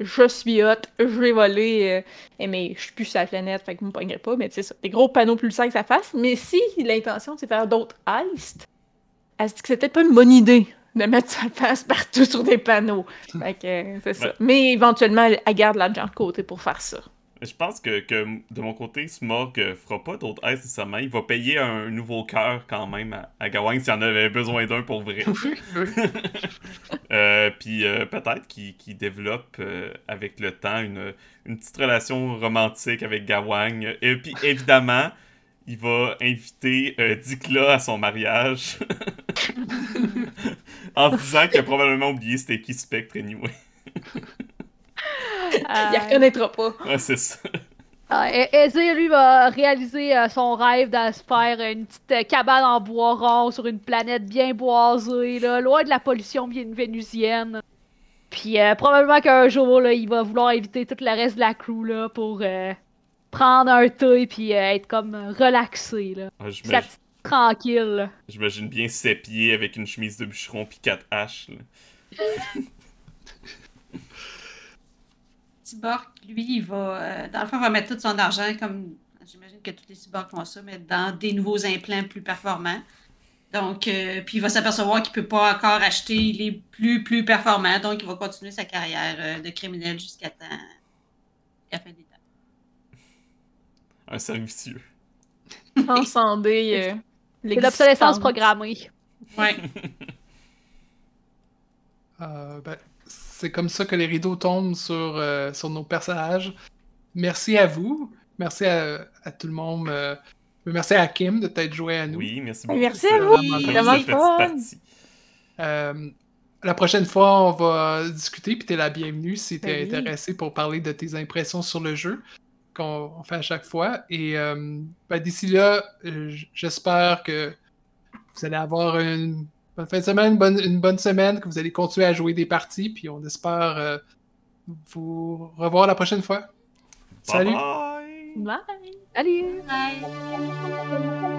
Speaker 4: Je suis hot, je vais voler, mais je suis plus sur la planète, fait que vous me pognerez pas, mais c'est ça. Des gros panneaux publicitaires avec sa face, mais si l'intention c'est de faire d'autres heists, elle se dit que c'est peut-être pas une bonne idée de mettre sa face partout sur des panneaux? Fait que euh, c'est ça.
Speaker 3: Ouais.
Speaker 4: Mais éventuellement, elle, garde l'argent de côté pour faire ça.
Speaker 3: Je pense que, que de mon côté, Smog euh, fera pas d'autres aides nécessairement. Il va payer un nouveau cœur quand même à, à Gawain s'il en avait besoin d'un pour vrai. [laughs] Euh, puis euh, peut-être qu'il qu'il développe euh, avec le temps une, une petite relation romantique avec Gawain. Et puis évidemment, il va inviter euh, Dikla à son mariage. [laughs] en se disant qu'il a probablement oublié c'était qui Spectre anyway. [laughs]
Speaker 4: Il
Speaker 2: Euh,
Speaker 4: reconnaîtra pas.
Speaker 3: Ouais, c'est ça.
Speaker 2: euh, Ezir, lui, va réaliser euh, son rêve de se faire une petite euh, cabane en bois rond sur une planète bien boisée, là, loin de la pollution bien vénusienne. Puis euh, probablement qu'un jour, là, il va vouloir inviter tout le reste de la crew là, pour euh, prendre un thé puis euh, être comme relaxé. Là.
Speaker 3: Ah,
Speaker 2: Sa
Speaker 3: j'imagine-
Speaker 2: petite tranquille. là.
Speaker 3: J'imagine bien ses pieds avec une chemise de bûcheron puis quatre haches. là. [laughs]
Speaker 5: Cyborg, lui, il va, euh, dans le fond, il va mettre tout son argent, comme j'imagine que tous les cyborgs font ça, mais dans des nouveaux implants plus performants. Donc, euh, puis il va s'apercevoir qu'il peut pas encore acheter les plus, plus performants, donc il va continuer sa carrière euh, de criminel jusqu'à temps, à la fin des temps.
Speaker 3: Un servicieux.
Speaker 4: Transcender [laughs] euh,
Speaker 2: l'obsolescence programmée.
Speaker 5: Ouais. [laughs]
Speaker 1: Euh, ben, c'est comme ça que les rideaux tombent sur, euh, sur nos personnages. Merci à vous. Merci à, à tout le monde. euh, merci à Kim de t'être joué à nous.
Speaker 3: Oui, merci beaucoup.
Speaker 4: Merci à vous.
Speaker 1: vraiment
Speaker 3: pour
Speaker 4: Vraiment.
Speaker 1: Euh, la prochaine fois, on va discuter, puis t'es la bienvenue si t'es
Speaker 4: Ben oui.
Speaker 1: intéressé pour parler de tes impressions sur le jeu, qu'on on fait à chaque fois. Et euh, ben, d'ici là, euh, j'espère que vous allez avoir une bonne fin de semaine, une bonne, une bonne semaine, que vous allez continuer à jouer des parties, puis on espère euh, vous revoir la prochaine fois. Salut!
Speaker 3: Bye bye!
Speaker 5: Bye.